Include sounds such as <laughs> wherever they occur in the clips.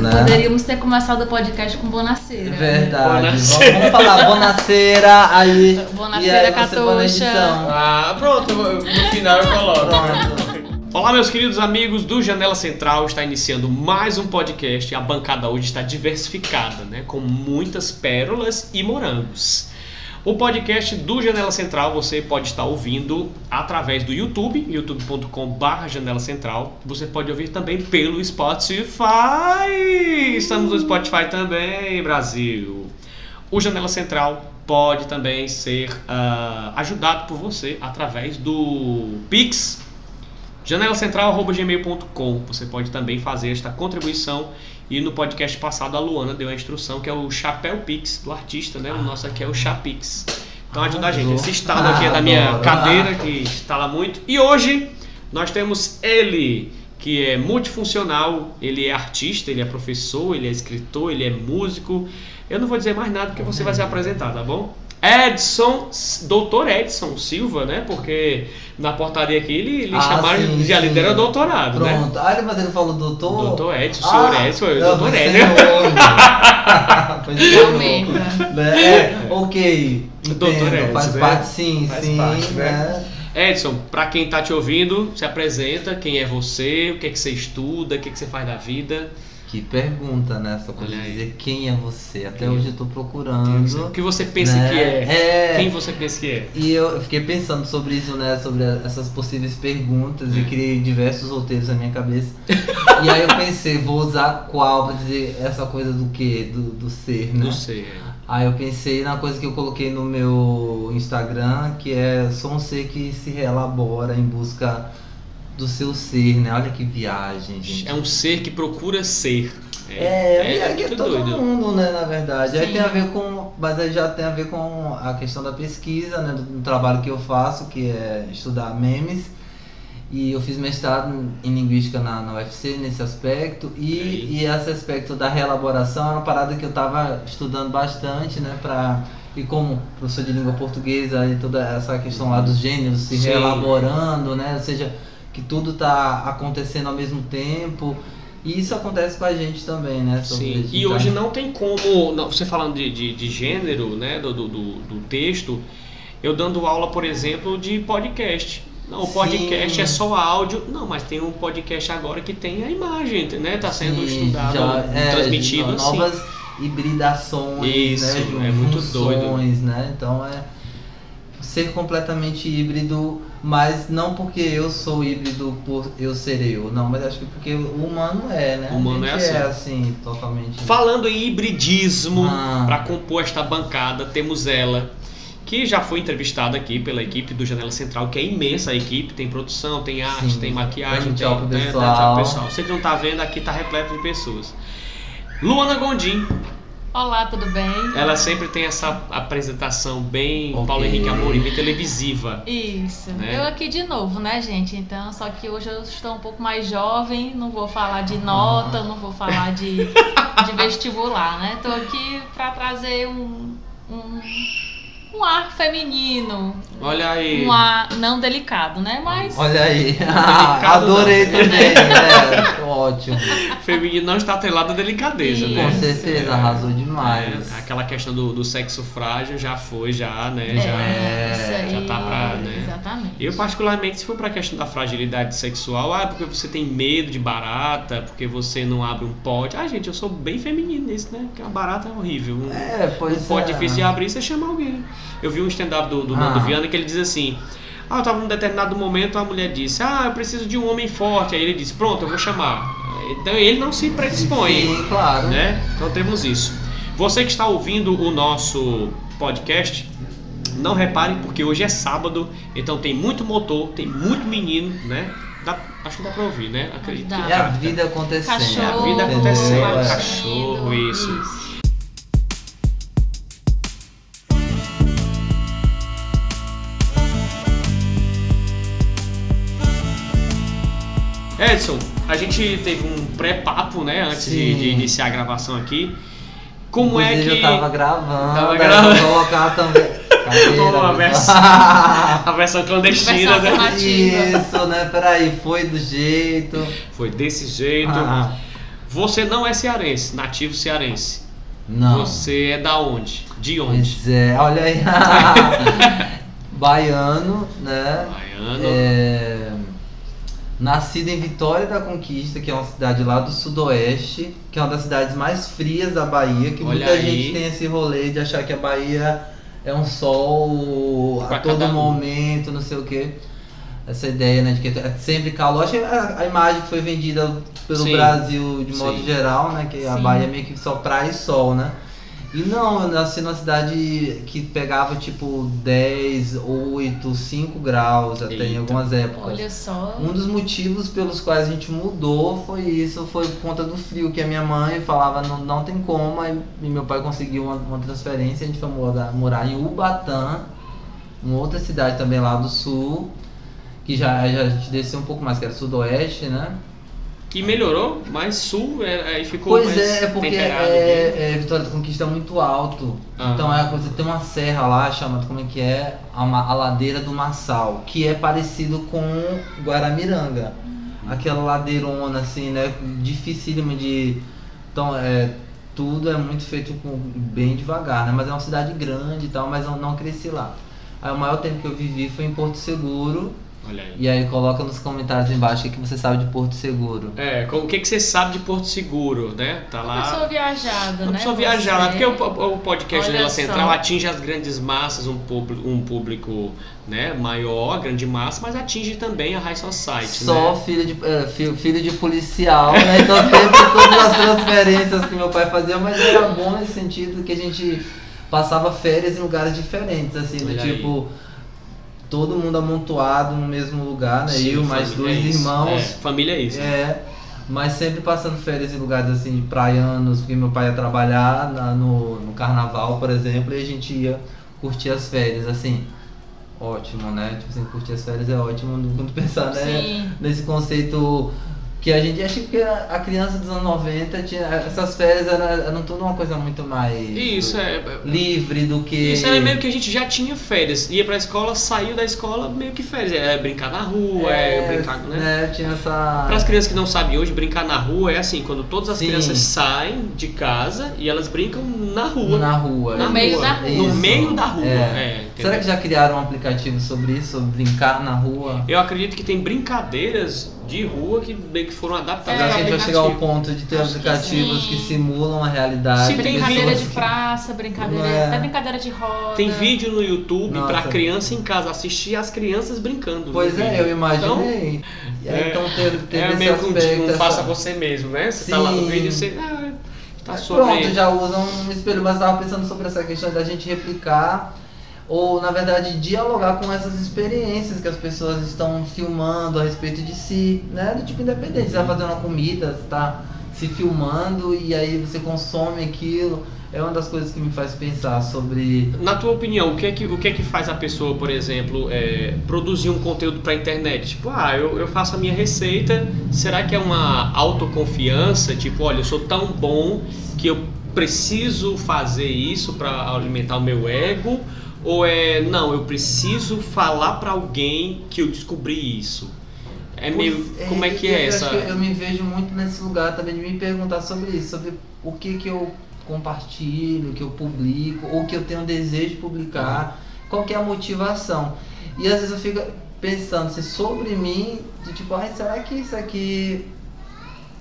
né? Poderíamos ter começado o podcast com Bonaceira. Verdade. Bonaceira. Vamos, falar Bonaceira, aí. Bonaceira, Catuxa. Ah, pronto, no final eu coloco. Pronto. Olá, meus queridos amigos do Janela Central. Está iniciando mais um podcast. A bancada hoje está diversificada, né? Com muitas pérolas e morangos. O podcast do Janela Central você pode estar ouvindo através do YouTube, youtube.com.br Janela Central. Você pode ouvir também pelo Spotify. Estamos no Spotify também, Brasil. O Janela Central pode também ser ah, ajudado por você através do Pix janelacentral.gmail.com Você pode também fazer esta contribuição e no podcast passado a Luana deu a instrução que é o Chapéu Pix do artista, né? O nosso aqui é o Chapix. Então ajuda a gente. Esse estalo aqui é da minha cadeira que estala muito. E hoje nós temos ele que é multifuncional, ele é artista, ele é professor, ele é escritor, ele é músico. Eu não vou dizer mais nada porque você vai se apresentar, tá bom? Edson, doutor Edson Silva, né? Porque na portaria aqui ele, ele Ah, chamaram sim, de ali era doutorado, né? Pronto. Ah, mas ele falou doutor. Doutor Edson, senhor Ah, Edson, eu não, doutor Edson. senhor. <laughs> Pois é, né? É, ok. Doutor Entendo, Edson, faz né? parte, sim, Faz sim. parte, né? né? Edson, pra quem tá te ouvindo, se apresenta, quem é você, o que é que você estuda, o que é que você faz da vida. Que pergunta, né? Só pra dizer quem é você. Até Quem? hoje eu tô O procurando. que você pensa né? que é? É. Quem você pensa que é? E eu fiquei pensando sobre isso, né? Sobre essas possíveis perguntas e criei diversos roteiros na minha cabeça. <laughs> e aí eu pensei, vou usar qual pra dizer essa coisa do quê? Do, do ser, né? Não sei. Aí eu pensei na coisa que eu coloquei no meu Instagram, que é sou um ser que se reelabora em busca do seu ser, né? Olha que viagem, gente. É um ser que procura ser. É, é, que é muito todo doido. mundo, né, na verdade. Aí tem a ver com. Mas aí já tem a ver com a questão da pesquisa, né? Do, do trabalho que eu faço, que é estudar memes. E eu fiz mestrado em linguística na, na UFC nesse aspecto. E E, esse aspecto da reelaboração era uma parada que eu tava estudando bastante, né? Pra, e como professor de língua portuguesa e toda essa questão lá dos gêneros se Sim. reelaborando, né? Ou seja, que tudo tá acontecendo ao mesmo tempo. E isso acontece com a gente também, né? Sim, e então. hoje não tem como, não, você falando de, de, de gênero, né, do, do, do texto, eu dando aula, por exemplo, de podcast. Não, o Sim. podcast é só áudio. Não, mas tem um podcast agora que tem a imagem, né? Tá sendo Sim, estudado, já- é, transmitido assim. Novas hibridações, Isso, né? é muito junções, né? Então é ser completamente híbrido, mas não porque eu sou híbrido por eu ser eu, não, mas acho que porque o humano é, né? O humano é assim. é assim, totalmente. Falando em hibridismo, Ah. para compor esta bancada, temos ela, que já foi entrevistada aqui pela equipe do Janela Central, que é imensa a equipe, tem produção, tem arte, Sim. tem maquiagem, tem tchau né, dá pessoal. tchau pro pessoal. Você que não tá vendo, aqui tá repleto de pessoas. Luana Gondim, Olá, tudo bem? ela sempre tem essa apresentação bem Ok. Paulo Henrique Amorim, bem televisiva. Isso. Né? Eu aqui de novo, né, gente? Então, só que hoje eu estou um pouco mais jovem, não vou falar de nota, não vou falar de, <laughs> de vestibular, né? Tô aqui pra trazer um, um, um ar feminino, Olha aí. um ar não delicado, né? Mas Olha aí, Delicado adorei não. <laughs> também, né? Ótimo. Feminino não está atrelado à delicadeza, Isso. né? Com certeza, arrasou demais. É, aquela questão do, do sexo frágil já foi, já, né? é, já, É, já tá pra, né? Exatamente. Eu, particularmente, se for pra questão da fragilidade sexual, ah, porque você tem medo de barata, porque você não abre um pote. Ah, gente, eu sou bem feminino nisso, né? Porque a barata é horrível. Um, É, pois um pote é. difícil de abrir, você chama alguém. Eu vi um stand-up do, do Nando Ah. Viana que ele diz assim. Ah, eu tava num determinado momento, a mulher disse, ah, eu preciso de um homem forte. Aí ele disse, pronto, eu vou chamar. Então ele não se predispõe. Sim, claro. né? Então temos isso. Você que está ouvindo o nosso podcast, não repare porque hoje é sábado, então tem muito motor, tem muito menino, né? Dá- acho que dá pra ouvir, né? Acredito Dá. que É a vida acontecendo. Cachorro, É a vida acontecendo, É. cachorro, isso. Edson, a gente teve um pré-papo, né, antes de, de iniciar a gravação aqui. Como é Inclusive, que eu tava gravando. Tava gravando. eu vou colocar também. Cadeira, Uma versão- a versão clandestina, Versão né? Isso, né? Peraí, foi do jeito. Foi desse jeito. Ah, Você não é cearense, nativo cearense. Não. Você é da onde? De onde? Pois é, olha aí. <laughs> Baiano, né? Baiano. É, nascido em Vitória da Conquista, que é uma cidade lá do sudoeste, que é uma das cidades mais frias da Bahia, que Olha muita aí. gente tem esse rolê de achar que a Bahia é um sol a todo momento, não sei o quê. Essa ideia, né, de que é sempre calor. Acho que a, a imagem que foi vendida pelo Sim. Brasil de modo Sim. geral, né, que a Sim. Bahia é meio que só praia e sol, né? E não, eu nasci numa cidade que pegava tipo 10, 8, 5 graus até em Eita. algumas épocas. Olha só. Um dos motivos pelos quais a gente mudou foi isso, foi por conta do frio, que a minha mãe falava não, não tem como, aí e meu pai conseguiu uma, uma transferência, a gente foi morar, morar em Ubatã, uma outra cidade também lá do sul, que já, já a gente desceu um pouco mais, que era sudoeste, né? E melhorou, mas sul é, aí ficou Pois mais é, é porque é, é, Vitória da Conquista é muito alto. Ah. Então é, você tem uma serra lá chamada, como é que é? A, a ladeira do Massal, que é parecido com Guaramiranga. Aquela ladeirona assim, né? Dificílima de. Então é. Tudo é muito feito com, bem devagar, né? Mas é uma cidade grande e tal, mas eu não cresci lá. Aí o maior tempo que eu vivi foi em Porto Seguro. Olha aí. E aí coloca nos comentários embaixo o que você sabe de Porto Seguro. É, o que, que você sabe de Porto Seguro, né? Tá Uma pessoa lá. viajada, Uma né? pessoa viajada, Você- porque o, o podcast Olha Janela só. Central atinge as grandes massas, um público, um público né, maior, grande massa, mas atinge também a High Society, Só né? filho, de, é, fi- filho de policial, né? Então <laughs> teve todas as transferências que meu pai fazia, mas era bom nesse sentido que a gente passava férias em lugares diferentes, assim, do aí. tipo, todo mundo amontoado no mesmo lugar, né? Sim, Eu, mais dois é irmãos. É, família é isso. É, mas sempre passando férias em lugares assim, praianos, porque meu pai ia trabalhar na- no, no carnaval, por exemplo, e a gente ia curtir as férias, assim, ótimo, né? Tipo assim, curtir as férias é ótimo quando <laughs> pensar, né? Sim. Nesse conceito que a gente acha que a criança dos anos 90 tinha. Essas férias eram, eram tudo uma coisa muito mais Isso, é. livre do que. Isso era meio que a gente já tinha férias. Ia pra escola, saiu da escola, meio que férias. É brincar na rua, é, brincar, né? Tinha essa. Para as crianças que não sabem hoje, brincar na rua é assim, quando todas as Sim. crianças saem de casa e elas brincam na rua. Na rua. Na No meio rua. da rua. No Isso. meio da rua. É. é? Será que já criaram um aplicativo sobre isso, sobre brincar na rua? Eu acredito que tem brincadeiras de rua que meio que foram adaptadas É, que a gente vai chegar ao ponto de ter Acho que aplicativos sim. que, simulam a realidade? Sim, tem Brincadeira de praça, brincadeira, é. até brincadeira de roda. Tem vídeo no YouTube pra criança em casa assistir as crianças brincando. Pois no é, vídeo. eu imaginei. E aí, é, então teve, teve é esse meio que um, essa- faça você mesmo, né? Você tá lá no Sim. vídeo e você. Ah, tá sobre. Pronto, já usam um espelho, mas eu tava pensando sobre essa questão da gente replicar ou na verdade dialogar com essas experiências que as pessoas estão filmando a respeito de si, né? Do tipo independente, você tá fazendo uma comida, você tá se filmando e aí você consome aquilo. É uma das coisas que me faz pensar sobre Na tua opinião, o que é que, o que, é que faz a pessoa, por exemplo, é, produzir um conteúdo pra internet? Tipo, ah, eu, eu faço a minha receita, será que é uma autoconfiança? Tipo, olha, eu sou tão bom que eu preciso fazer isso pra alimentar o meu ego? Ou é, não, eu preciso falar pra alguém que eu descobri isso? É meio, Pois como é que é essa... Eu me vejo muito nesse lugar também de me perguntar sobre isso, sobre o que que eu compartilho, que eu publico, ou que eu tenho desejo de publicar, qual que é a motivação. E às vezes eu fico pensando assim, sobre mim, de tipo, ai, será que isso aqui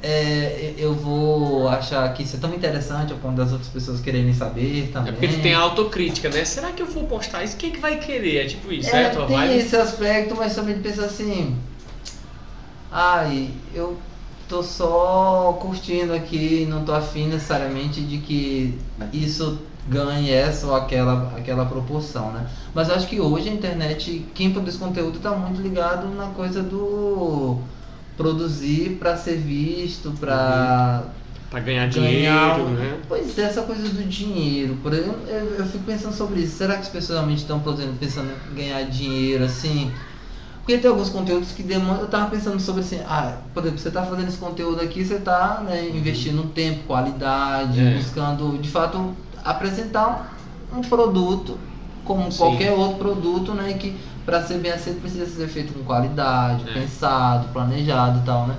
é, eu vou achar que isso é tão interessante ao ponto das outras pessoas quererem saber É também? porque tu tem a autocrítica, né? Será que eu vou postar isso? Quem que vai querer? É tipo isso, É, é, tem vibe? esse aspecto, mas também pensa assim. Ai, eu tô só curtindo aqui, não tô afim necessariamente de que isso ganhe essa ou aquela, aquela proporção, né? Mas eu acho que hoje a internet, quem produz conteúdo tá muito ligado na coisa do produzir para ser visto, para Pra ganhar ganhar dinheiro, um- né? Pois é, essa coisa do dinheiro. Por exemplo, eu, eu fico pensando sobre isso. Será que as pessoas realmente estão produzindo, pensando em ganhar dinheiro, assim? Porque tem alguns conteúdos que demandam. Eu tava pensando sobre assim, ah, por exemplo, você tá fazendo esse conteúdo aqui, você tá né, investindo tempo, qualidade, É. buscando de fato apresentar um produto como Sim. qualquer outro produto, né? Que para ser bem aceito precisa ser feito com qualidade, É. pensado, planejado e tal, né?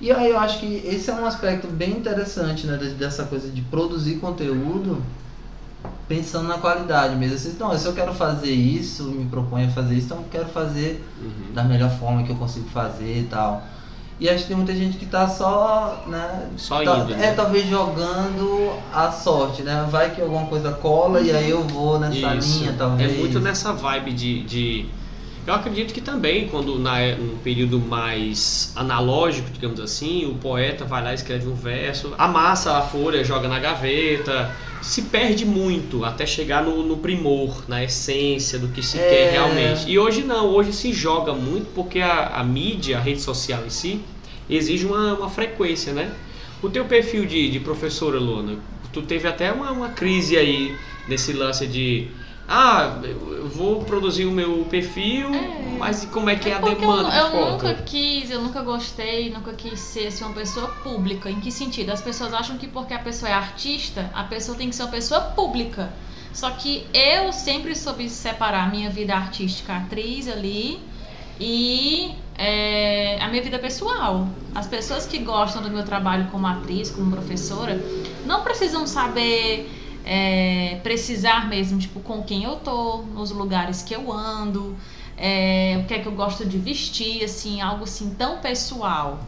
E aí eu acho que esse é um aspecto bem interessante, né, dessa coisa de produzir conteúdo pensando na qualidade mesmo. Assim, não, se eu quero fazer isso, me proponho a fazer isso, então eu quero fazer Uhum. da melhor forma que eu consigo fazer e tal. E acho que tem muita gente que tá só, né? Só tá- indo, É, né? talvez jogando a sorte, né? Vai que alguma coisa cola e aí eu vou nessa Isso. linha, talvez. É muito nessa vibe de, de- Eu acredito que também, quando na, num período mais analógico, digamos assim, o poeta vai lá e escreve um verso, amassa a folha, joga na gaveta, se perde muito até chegar no, no primor, na essência do que se É. quer realmente. E hoje não, hoje se joga muito porque a, a mídia, a rede social em si, exige uma, uma frequência, né? O teu perfil de, de professora, Luana, tu teve até uma, uma crise aí nesse lance de ah, eu eu vou produzir o meu perfil, É. mas como é que é, a porque eu, demanda eu foto? nunca quis, eu nunca gostei, nunca quis ser assim, uma pessoa pública. Em que sentido? As pessoas acham que porque a pessoa é artista, a pessoa tem que ser uma pessoa pública. Só que eu sempre soube separar a minha vida artística, atriz ali, e é, a minha vida pessoal. As pessoas que gostam do meu trabalho como atriz, como professora, não precisam saber é, precisar mesmo, tipo, com quem eu tô, nos lugares que eu ando, é, o que é que eu gosto de vestir, assim, algo assim tão pessoal.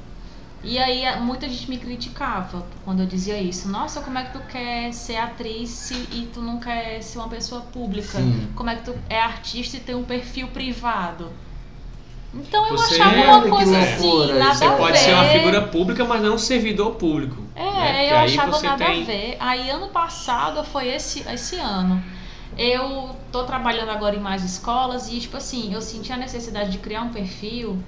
E aí muita gente me criticava quando eu dizia isso. Nossa, como é que tu quer ser atriz se, e tu não quer ser uma pessoa pública? Sim. Como é que tu é artista e tem um perfil privado? Então eu Você- achava Olha uma coisa assim, nada Você pode ser uma figura pública, mas não um servidor público. É, né? Eu achava nada tem- a ver. Aí ano passado foi esse, esse ano. Eu tô trabalhando agora em mais escolas e, tipo assim, eu senti a necessidade de criar um perfil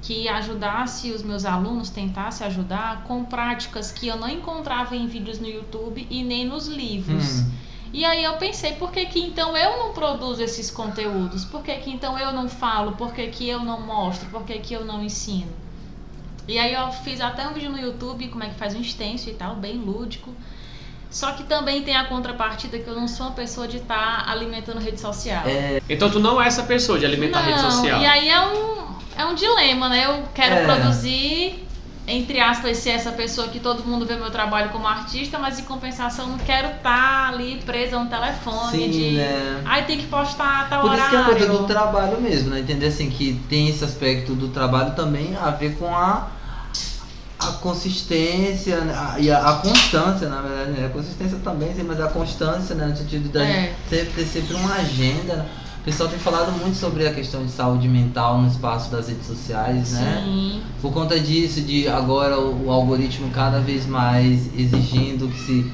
que ajudasse os meus alunos, tentasse ajudar com práticas que eu não encontrava em vídeos no YouTube e nem nos livros. Hum. E aí eu pensei, por que, que então eu não produzo esses conteúdos? Por que, que então eu não falo? Por que, que eu não mostro? Por que, que eu não ensino? E aí eu fiz até um vídeo no YouTube, como é que faz um extenso e tal, bem lúdico. Só que também tem a contrapartida que eu não sou uma pessoa de estar alimentando rede social. Então tu não é essa pessoa de alimentar a rede Não, social. E aí é um, é um dilema, né? Eu quero É. produzir, entre aspas, ser essa pessoa que todo mundo vê meu trabalho como artista, mas em compensação não quero estar ali presa no telefone Sim, de. né? Ai, tem que postar tal Por isso que é a horário. coisa do trabalho mesmo, né? Entender assim que tem esse aspecto do trabalho também a ver com a, a consistência né? a- e a, a constância, na verdade. Né? A consistência também, sim, mas a constância, né? No sentido da É. sempre ter sempre uma agenda. né? O pessoal tem falado muito sobre a questão de saúde mental no espaço das redes sociais, né? Sim. Por conta disso, de agora o, o algoritmo cada vez mais exigindo que se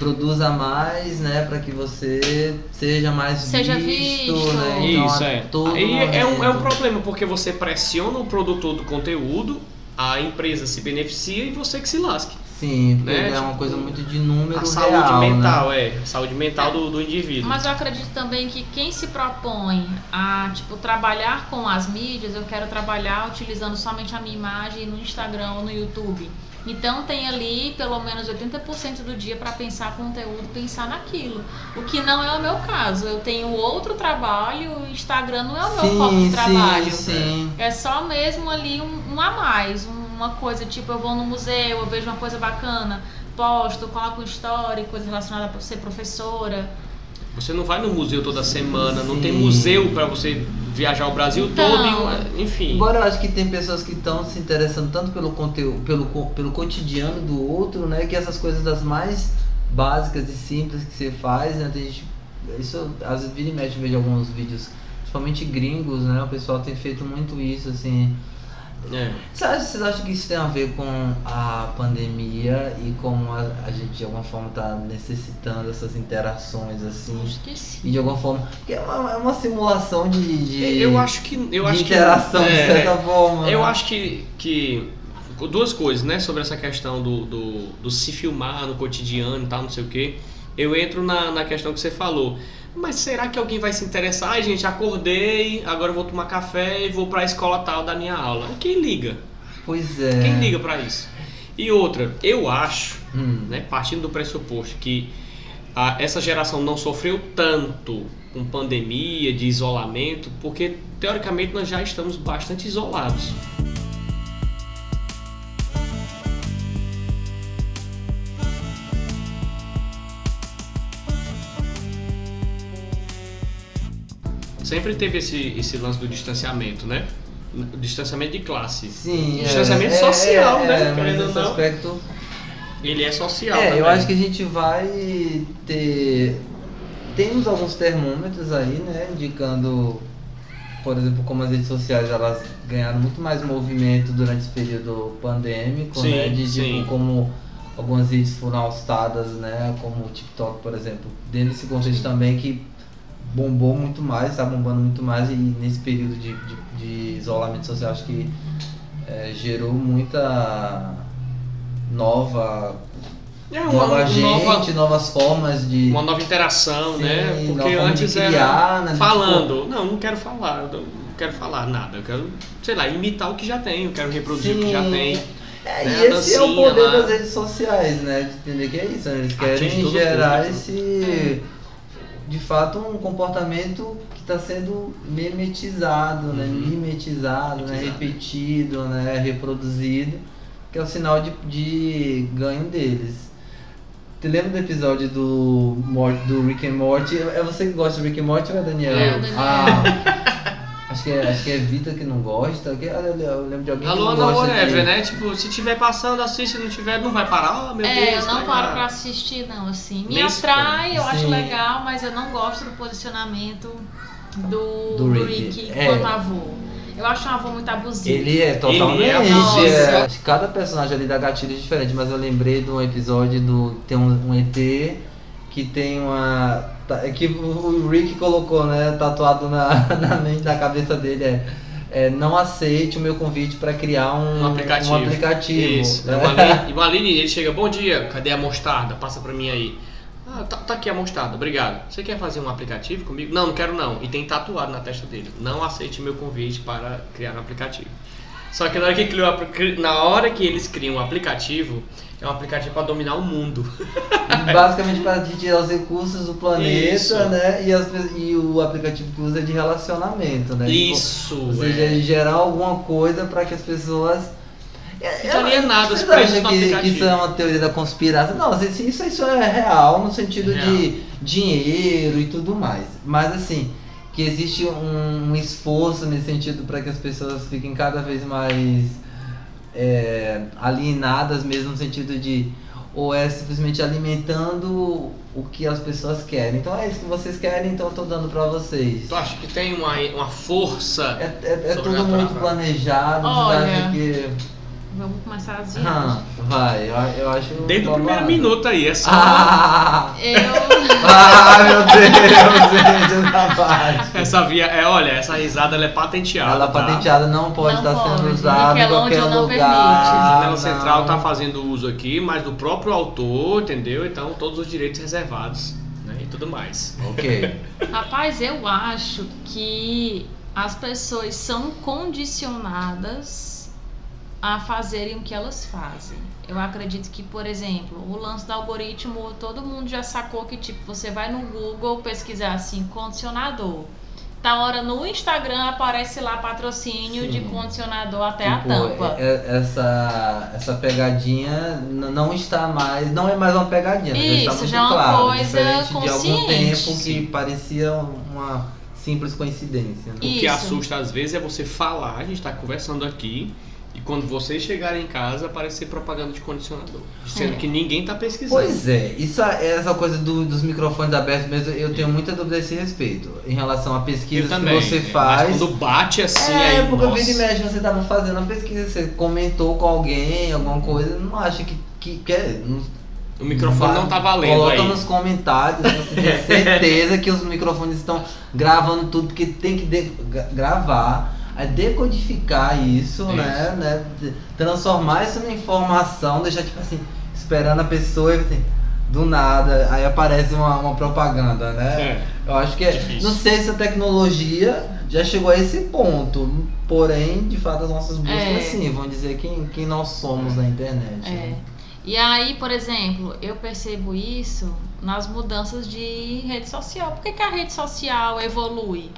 produza mais, né, para que você seja mais Seja visto, visto. né? Então, Isso, é. todo Aí é um, é um problema, porque você pressiona o produtor do conteúdo, a empresa se beneficia e você que se lasque. Sim, porque né, é uma tipo, coisa muito de número A saúde real, mental, né? é. A saúde mental do, do indivíduo. Mas eu acredito também que quem se propõe a tipo trabalhar com as mídias, eu quero trabalhar utilizando somente a minha imagem no Instagram ou no YouTube. Então tem ali pelo menos 80% do dia para pensar conteúdo, pensar naquilo. O que não é o meu caso. Eu tenho outro trabalho, o Instagram não é o meu foco de trabalho. Sim, sim. É só mesmo ali um, um a mais, uma coisa tipo eu vou no museu, eu vejo uma coisa bacana, posto, coloco story, coisa relacionada a ser professora. Você não vai no museu toda semana, não Sim. tem museu pra você viajar o Brasil Então. todo, e enfim. Embora eu acho que tem pessoas que estão se interessando tanto pelo conteúdo, pelo, pelo cotidiano do outro, né? Que essas coisas das mais básicas e simples que você faz, né? Tem gente, isso, às vezes vira e mexe, vejo alguns vídeos, principalmente gringos, né? O pessoal tem feito muito isso, assim. É. Vocês acham, que isso tem a ver com a pandemia e como a, a gente de alguma forma está necessitando essas interações assim? Acho que sim. E de alguma forma. Porque é uma, é uma simulação de, de, Eu acho que. Eu de acho interação, que, de é, certa forma. Eu né? acho que, que duas coisas, né, sobre essa questão do, do, do se filmar no cotidiano e tal, não sei o quê. Eu entro na, na questão que você falou. Mas será que alguém vai se interessar? Ai, gente, acordei, agora eu vou tomar café e vou pra escola tal da minha aula. Quem liga? Pois é. Quem liga pra isso? E outra, eu acho, Hum. né, partindo do pressuposto que a- essa geração não sofreu tanto com pandemia, de isolamento, porque teoricamente nós já estamos bastante isolados. Sempre teve esse, esse lance do distanciamento, né? O distanciamento de classe. Sim, é, Distanciamento é, social, é, né? é, mas Querendo ou esse não. aspecto Ele é social É, eu também. acho que a gente vai ter. Temos alguns termômetros aí, né? Indicando, por exemplo, como as redes sociais elas ganharam muito mais movimento durante esse período pandêmico, Sim, né? De sim. tipo, como algumas redes foram alçadas, né? Como o TikTok, por exemplo. Dentro desse contexto também que bombou muito mais, está bombando muito mais e nesse período de, de, de isolamento social acho que é, gerou muita nova É uma, nova gente, nova, novas formas de. uma nova interação, Sim, né? Porque antes de era criar, né? falando. Não, não quero falar, não quero falar nada. Eu quero, sei lá, imitar o que já tem, eu quero reproduzir o que já Sim. tem. É, né, e esse é o poder lá. das redes sociais, né? De entender que é isso, né? Eles querem gerar esse. De fato, um comportamento que está sendo memetizado, né? Uhum. Mimetizado, né? Mimetizado. Repetido, né? Reproduzido, que é o sinal de, de ganho deles. Te lembra do episódio do, do Rick and Morty? É você que gosta do Rick and Morty ou é Daniel? É, o Daniel. Ah, acho, que é, acho que é Vitor que não gosta. Que, eu eu lembro de alguém que não gosta whatever, de... né? Tipo, se tiver passando, assiste, se não tiver, não vai parar. Oh, meu é, Deus. eu não tá paro pra assistir, não, assim. Me atrai, eu acho legal, mas eu não gosto do posicionamento do, Do do Rick. Rick, É. quanto avô. Eu acho um avô muito abusivo. Ele é totalmente. Ele é abusivo. é. Cada personagem ali dá gatilhos diferentes, mas eu lembrei de um episódio do. Tem um, um ET que tem uma. Tá- Que o Rick colocou, né? Tatuado na, <laughs> na mente da cabeça dele é. é, não aceite o meu convite para criar um, Um aplicativo. um aplicativo, Isso. né? O Aline, o <laughs> Aline, ele chega, bom dia, cadê a mostarda? Passa pra mim aí. Ah, tá, tá aqui a mostarda, obrigado. Você quer fazer um aplicativo comigo? Não, não quero não. E tem tatuado na testa dele. Não aceite meu convite para criar um aplicativo. Só que na hora que, criou, na hora que eles criam um aplicativo, é um aplicativo para dominar o mundo. <laughs> Basicamente para tirar os recursos do planeta, Isso. né? E, as e o aplicativo que usa é de relacionamento, né? Tipo, Isso, Ou seja, é. gerar alguma coisa para que as pessoas. Alienadas, Vocês presas acham no que, que isso é uma teoria da conspiração? Não, isso, isso é real no sentido de dinheiro e tudo mais. Mas assim, que existe um, um esforço nesse sentido para que as pessoas fiquem cada vez mais é, alienadas mesmo no sentido de ou é simplesmente alimentando o que as pessoas querem. Então é isso que vocês querem, então eu tô dando para vocês. Tu acha que tem uma, uma força? É, é, é tudo muito planejado, Olha, que. Vamos começar as Ah, viagens. vai, eu, eu acho. Desde o primeiro minuto aí, é só. Ah, Eu. ah, meu Deus, gente, essa parte. Essa via, é, olha, essa risada ela é patenteada. Ela tá? patenteada não pode Não estar sendo pode. usada em qualquer lugar. permite. A Janela não. Central tá fazendo uso aqui, mas do próprio autor, entendeu? Então todos os direitos reservados, né? E tudo mais. Ok. <laughs> Rapaz, eu acho que as pessoas são condicionadas a fazerem o que elas fazem. Eu acredito que, por exemplo, o lance do algoritmo, todo mundo já sacou que, tipo, você vai no Google pesquisar assim, condicionador. Tá hora no Instagram aparece lá patrocínio de Sim. condicionador até a Tipo, tampa. é- é- essa, essa pegadinha não está mais. Não é mais uma pegadinha, já está Isso, muito já é uma claro. coisa diferente de algum consciente. tempo que parecia uma simples coincidência. Né? O que assusta às vezes é você falar, a gente tá conversando aqui, e quando vocês chegarem em casa aparecer propaganda de condicionador. Sendo É. que ninguém tá pesquisando. Pois é, isso é essa coisa do- dos microfones abertos mesmo, eu tenho muita dúvida a esse respeito. Em relação a Eu pesquisas também. que você né? faz. Mas quando bate assim, É, aí. porque nossa. vira e mexe, você tava fazendo a pesquisa, você comentou com alguém, alguma coisa, não acha que. que, que é, não, O microfone não tá valendo Coloca aí. nos comentários, você tem certeza que os microfones estão gravando tudo, porque tem que de- gra- gravar, aí decodificar isso, Isso. né, né? Transformar isso em informação, deixar tipo assim, esperando a pessoa e assim, do nada, aí aparece uma, uma propaganda, né? É. Eu acho que é. Difícil. Não sei se a tecnologia já chegou a esse ponto. Porém, de fato, as nossas buscas É. sim, vão dizer quem, quem nós somos na internet. É. né? E aí, por exemplo, eu percebo isso nas mudanças de rede social. Por que, que a rede social evolui?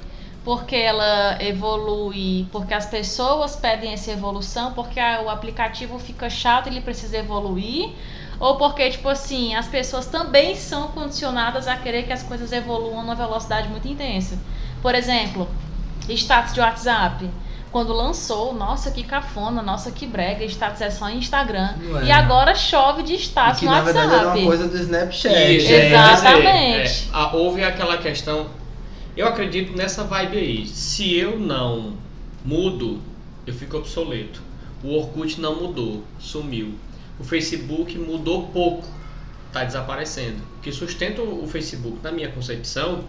Porque ela evolui, porque as pessoas pedem essa evolução, porque a- o aplicativo fica chato e ele precisa evoluir, ou porque, tipo assim, as pessoas também são condicionadas a querer que as coisas evoluam numa velocidade muito intensa. Por exemplo, status de WhatsApp. Quando lançou, nossa que cafona, nossa que brega, status é só em Instagram. Não é. E agora chove de E status que no na verdade era WhatsApp. uma coisa do Snapchat. Isso, É, é, Exatamente. dizer, é, a- houve aquela questão. Eu acredito nessa vibe aí. Se eu não mudo, eu fico obsoleto. O Orkut não mudou, sumiu. O Facebook mudou pouco, está desaparecendo. O que sustenta o Facebook, na minha concepção,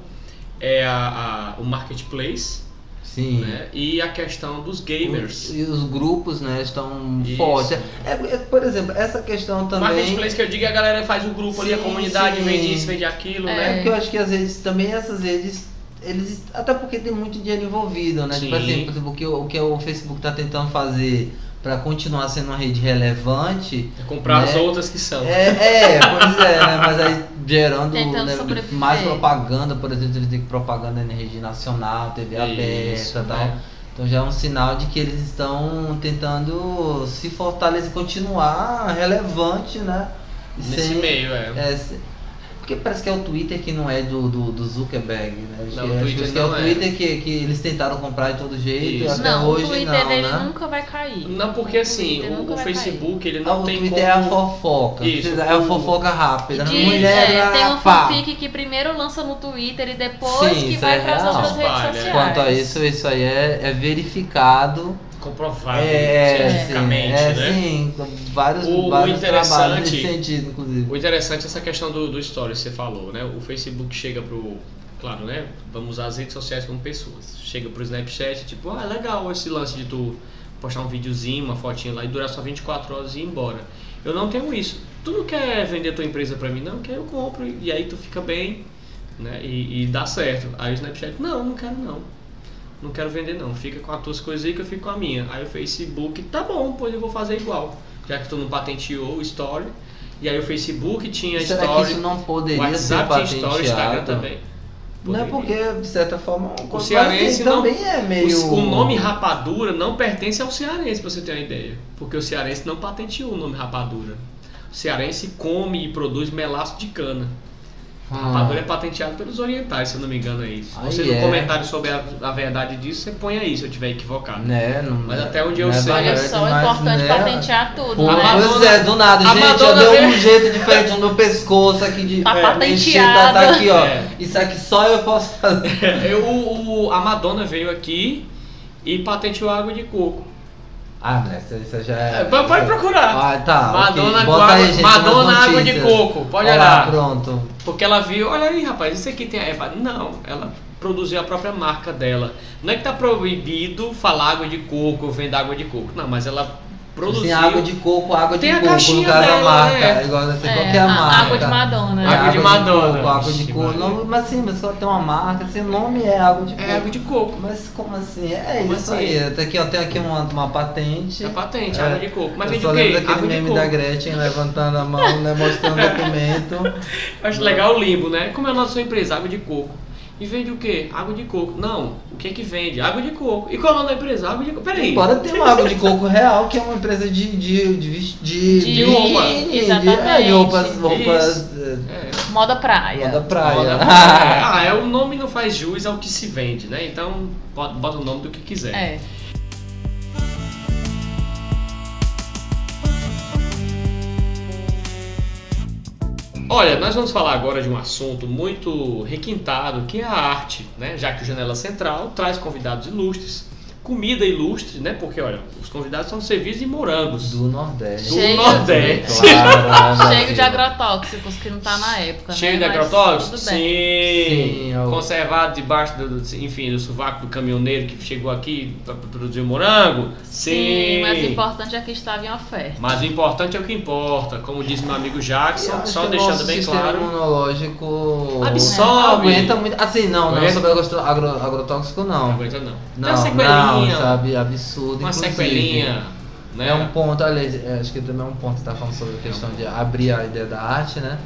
é a- a- o marketplace Sim. né? e a questão dos gamers. E os grupos, né, estão Isso. fortes. É, é, por exemplo, essa questão também. marketplace que eu digo é a galera faz o grupo ali, a Sim, comunidade sim. vende isso, vende aquilo, É. É né? porque eu acho que às vezes também essas redes, eles. Até porque tem muito dinheiro envolvido, né? Sim. Tipo assim, por exemplo, o que, o que o Facebook tá tentando fazer para continuar sendo uma rede relevante. É comprar as Né? outras que são. É, é, pois é, né? Mas aí gerando né, mais propaganda, por exemplo, eles têm que propaganda na rede nacional, TV Isso, aberta e tal. né? Então já é um sinal de que eles estão tentando se fortalecer, continuar relevante, né? Nesse Sem- meio, é. é, porque parece que é o Twitter que não é do, do, do Zuckerberg, né? Acho Não, que, o Twitter que é o não é. Twitter que, que eles tentaram comprar de todo jeito, Isso. até Não, hoje o Twitter não, dele né? nunca vai cair. Não, porque assim, o, o Facebook ele Ah, não o tem Twitter como... é a fofoca. Isso, é a o- fofoca rápida. De- Mulher é, ah, tem um pá. fanfic que primeiro lança no Twitter e depois Sim, que isso vai é para as real. outras redes sociais. Quanto a isso, isso aí é, é verificado. Comprovado é, cientificamente, sim, é, né? sim, vários, O- o vários interessante- trabalhos nesse sentido, inclusive. O interessante é essa questão do, do stories que você falou, né? O Facebook chega pro. Claro, né? Vamos usar as redes sociais como pessoas. Chega pro Snapchat, tipo, ah, legal esse lance de tu postar um videozinho, uma fotinha lá e durar só 24 horas e ir embora. Eu não tenho isso. Tu não quer vender tua empresa pra mim? Não, quer eu compro. E aí tu fica bem, né? E, e dá certo. Aí o Snapchat, não, não quero não. Não quero vender não. Fica com as tuas coisas aí que eu fico com a minha. Aí o Facebook, tá bom, pois eu vou fazer igual. Já que tu não patenteou o story. E aí o Facebook tinha Será que story. isso não O poderia ser WhatsApp tinha story, o Instagram também. Não é Poderia. porque, de certa forma, uma coisa- cearense mas, assim, não- também é meio... O, o nome rapadura não pertence ao cearense, pra você ter uma ideia. Porque o cearense não patenteou o nome rapadura. O cearense come e produz melaço de cana. Ah. Rapadura é patenteado pelos orientais, se eu não me engano. Se Aí você no é. comentário sobre a, a verdade disso, você põe aí se eu estiver equivocado. Né, não, Mas até onde eu é sei- Olha verdade, só, é importante né, patentear tudo, Pô, né? A pois Madonna- é, do nada, a gente, Madonna eu dei um jeito diferente <laughs> no meu pescoço aqui de... Tá é, patenteado. Tá, tá aqui, ó. É. Isso aqui só eu posso fazer. <laughs> Eu, o, a Madonna veio aqui e patenteou água de coco. Ah, mas isso, isso já é... É, pode pode procurar. Ah, tá, Madonna, ok. com Bota água, Madonna água de coco, pode Olha olhar. lá, pronto. Porque ela viu, olha aí, rapaz, isso aqui tem erva. Não, ela produziu a própria marca dela. Não é que tá proibido falar água de coco vender água de coco. Não, mas ela produziu. Assim, água de coco, água Tem de a coco, no caixinha caso a dela, marca. né? Igual ser É, qualquer a- marca. água de Madonna. É, Água de Madonna. Coco, água de coco. Não, mas sim, mas quando tem uma marca, assim, o nome é água de coco. É água de coco. Mas como assim? É Como isso assim? aí. Tem aqui, ó, tem aqui uma, uma patente. É patente, É. água de coco. Mas eu só lembro daquele Água de meme coco. da Gretchen levantando a mão, né, mostrando o documento. <laughs> Eu acho legal o limbo, né? Como é a nossa empresa? Água de coco. E vende o quê? Água de coco. Não, o que é que vende? Água de coco. E qual é o nome da empresa? Água de coco. Peraí. Embora tenha uma água de coco real, que é uma empresa de, de, de, de, De roupa. de, exatamente. é, de roupas, roupas é, É. Moda praia. da praia. Moda <laughs> praia. ah, é, o nome não faz jus ao que se vende, né? Então, bota, bota o nome do que quiser. É. Olha, nós vamos falar agora de um assunto muito requintado, que é a arte, né? Já que o Janela Central traz convidados ilustres, comida ilustre, né? Porque, olha, os convidados são serviços de morangos. Do Nordeste. Do Cheio- Nordeste. Claro, <laughs> Cheio de agrotóxicos, que não tá na época. Cheio né? de Mas agrotóxicos? Sim. Sim, eu- Conservado debaixo do, enfim, do sovaco do caminhoneiro que chegou aqui para produzir o morango? Sim, mas o importante é que estava em oferta. Mas o importante é o que importa, como diz meu amigo Jackson, só o deixando bem sistema claro. imunológico Absorve. aguenta muito. Assim, não, não Aguenta. sobre agro, agro, agrotóxico, Não não. aguenta não. Não, uma sequelinha, sabe? Absurdo. uma inclusive. sequelinha, né? É um ponto, aliás, é, acho que também é um ponto que tá falando sobre a questão de abrir a ideia da arte, né?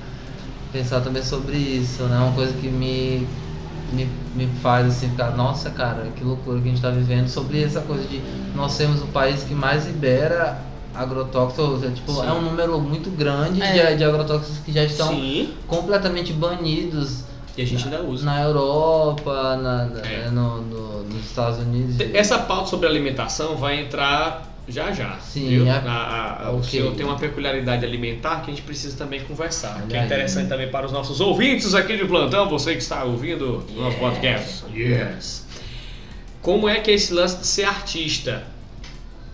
Pensar também sobre isso, né? Uma coisa que me, me, me faz assim ficar, nossa cara, que loucura que a gente tá vivendo sobre essa coisa de nós sermos o país que mais libera agrotóxicos, seja, tipo, Sim. é um número muito grande É. de, de agrotóxicos que já estão Sim. completamente banidos E a gente ainda usa. Na Europa, na, na- É. no, no- nos Estados Unidos. Essa pauta sobre alimentação vai entrar já já. Sim, viu? é- A- a- a- O ok. senhor tem uma peculiaridade alimentar que a gente precisa também conversar. Olha que é aí. interessante também para os nossos ouvintes aqui de plantão, você que está ouvindo o nosso podcast. Yes. Como é que é esse lance de ser artista?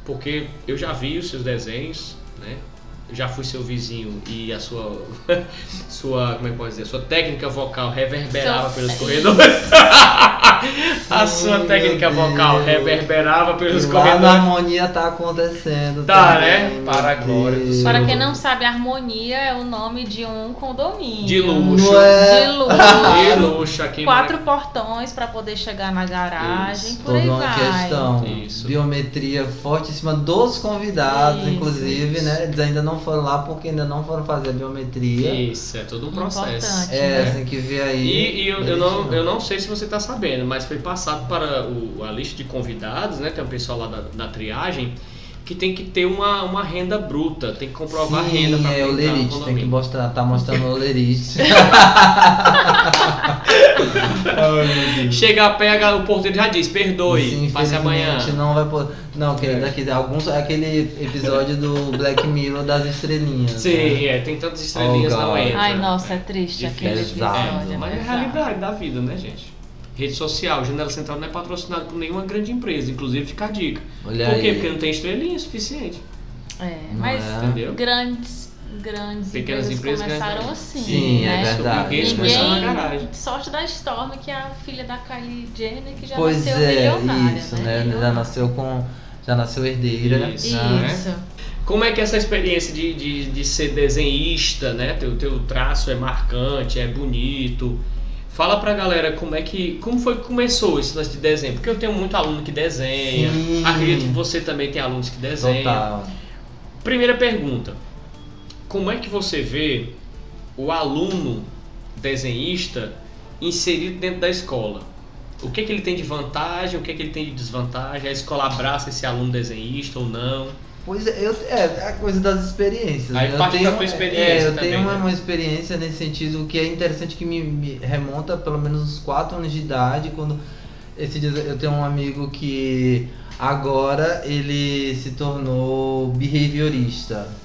Porque eu já vi os seus desenhos, né? Já fui seu vizinho e a sua <laughs> sua, como é que pode dizer, sua técnica vocal reverberava Seu- pelos corredores. <laughs> a sua Meu técnica vocal Deus. reverberava pelos Lá na corredores. harmonia tá acontecendo. Tá, também, né? Para a glória do. Senhor. Para quem não sabe, harmonia é o nome de um condomínio. De luxo. É? De luxo. <laughs> De luxo aqui Quatro portões para poder chegar na garagem, Isso. por Toda aí uma vai. questão. Isso. Biometria fortíssima dos convidados, Isso, inclusive, isso. né? Eles ainda não foram lá porque ainda não foram fazer a biometria. Isso, é todo um processo. Importante. É, né? tem que ver aí. E, e eu, eu não, eu não sei se você está sabendo, mas foi passado para o- a lista de convidados, né? Tem um pessoal lá da, da triagem que tem que ter uma, uma renda bruta, tem que comprovar a renda Sim, para é o lerite, tem que mostrar, tá mostrando o lerite. <laughs> Ai. Chega, pega, o porteiro já diz, perdoe, Sim, passe amanhã. Não vai poder. Não, querido, É. aqui, alguns, aquele episódio do Black Mirror das estrelinhas. né? Sim, é, tem tantas estrelinhas Oh, God. entra. Ai, nossa, é triste Difícil. aquele Exato. episódio. É, mas é a realidade da vida, né, gente? Rede social, Janela Central não é patrocinado por nenhuma grande empresa, inclusive fica a dica. Olha Por quê? aí. Porque não tem estrelinha suficiente. É, mas é? Grandes, grandes Pequenas empresas, empresas começaram assim, Sim, é né? verdade. Ninguém garagem. sorte da Storm, que é a filha da Kylie Jenner, que já Pois nasceu é, milionária, isso, né? né? Já nasceu com. Já nasceu herdeira. Isso, né? Isso. Como é que é essa experiência de, de, de ser desenhista, né? Teu, teu traço é marcante, é bonito. Fala pra galera como é que. Como foi que começou esse lance de desenho? Porque eu tenho muito aluno que desenha. Sim. Acredito que você também tem alunos que desenham. Total. Primeira pergunta. Como é que você vê o aluno desenhista inserido dentro da escola? O que, é que ele tem de vantagem, o que, é que ele tem de desvantagem? A escola abraça esse aluno desenhista ou não? Pois é, eu, é, é a coisa das experiências. Aí né? eu parte da tenho, tua experiência é, eu também, tenho uma, né? uma experiência nesse sentido que é interessante que me, me remonta pelo menos uns 4 anos de idade, quando esse dia eu tenho um amigo que agora ele se tornou behaviorista.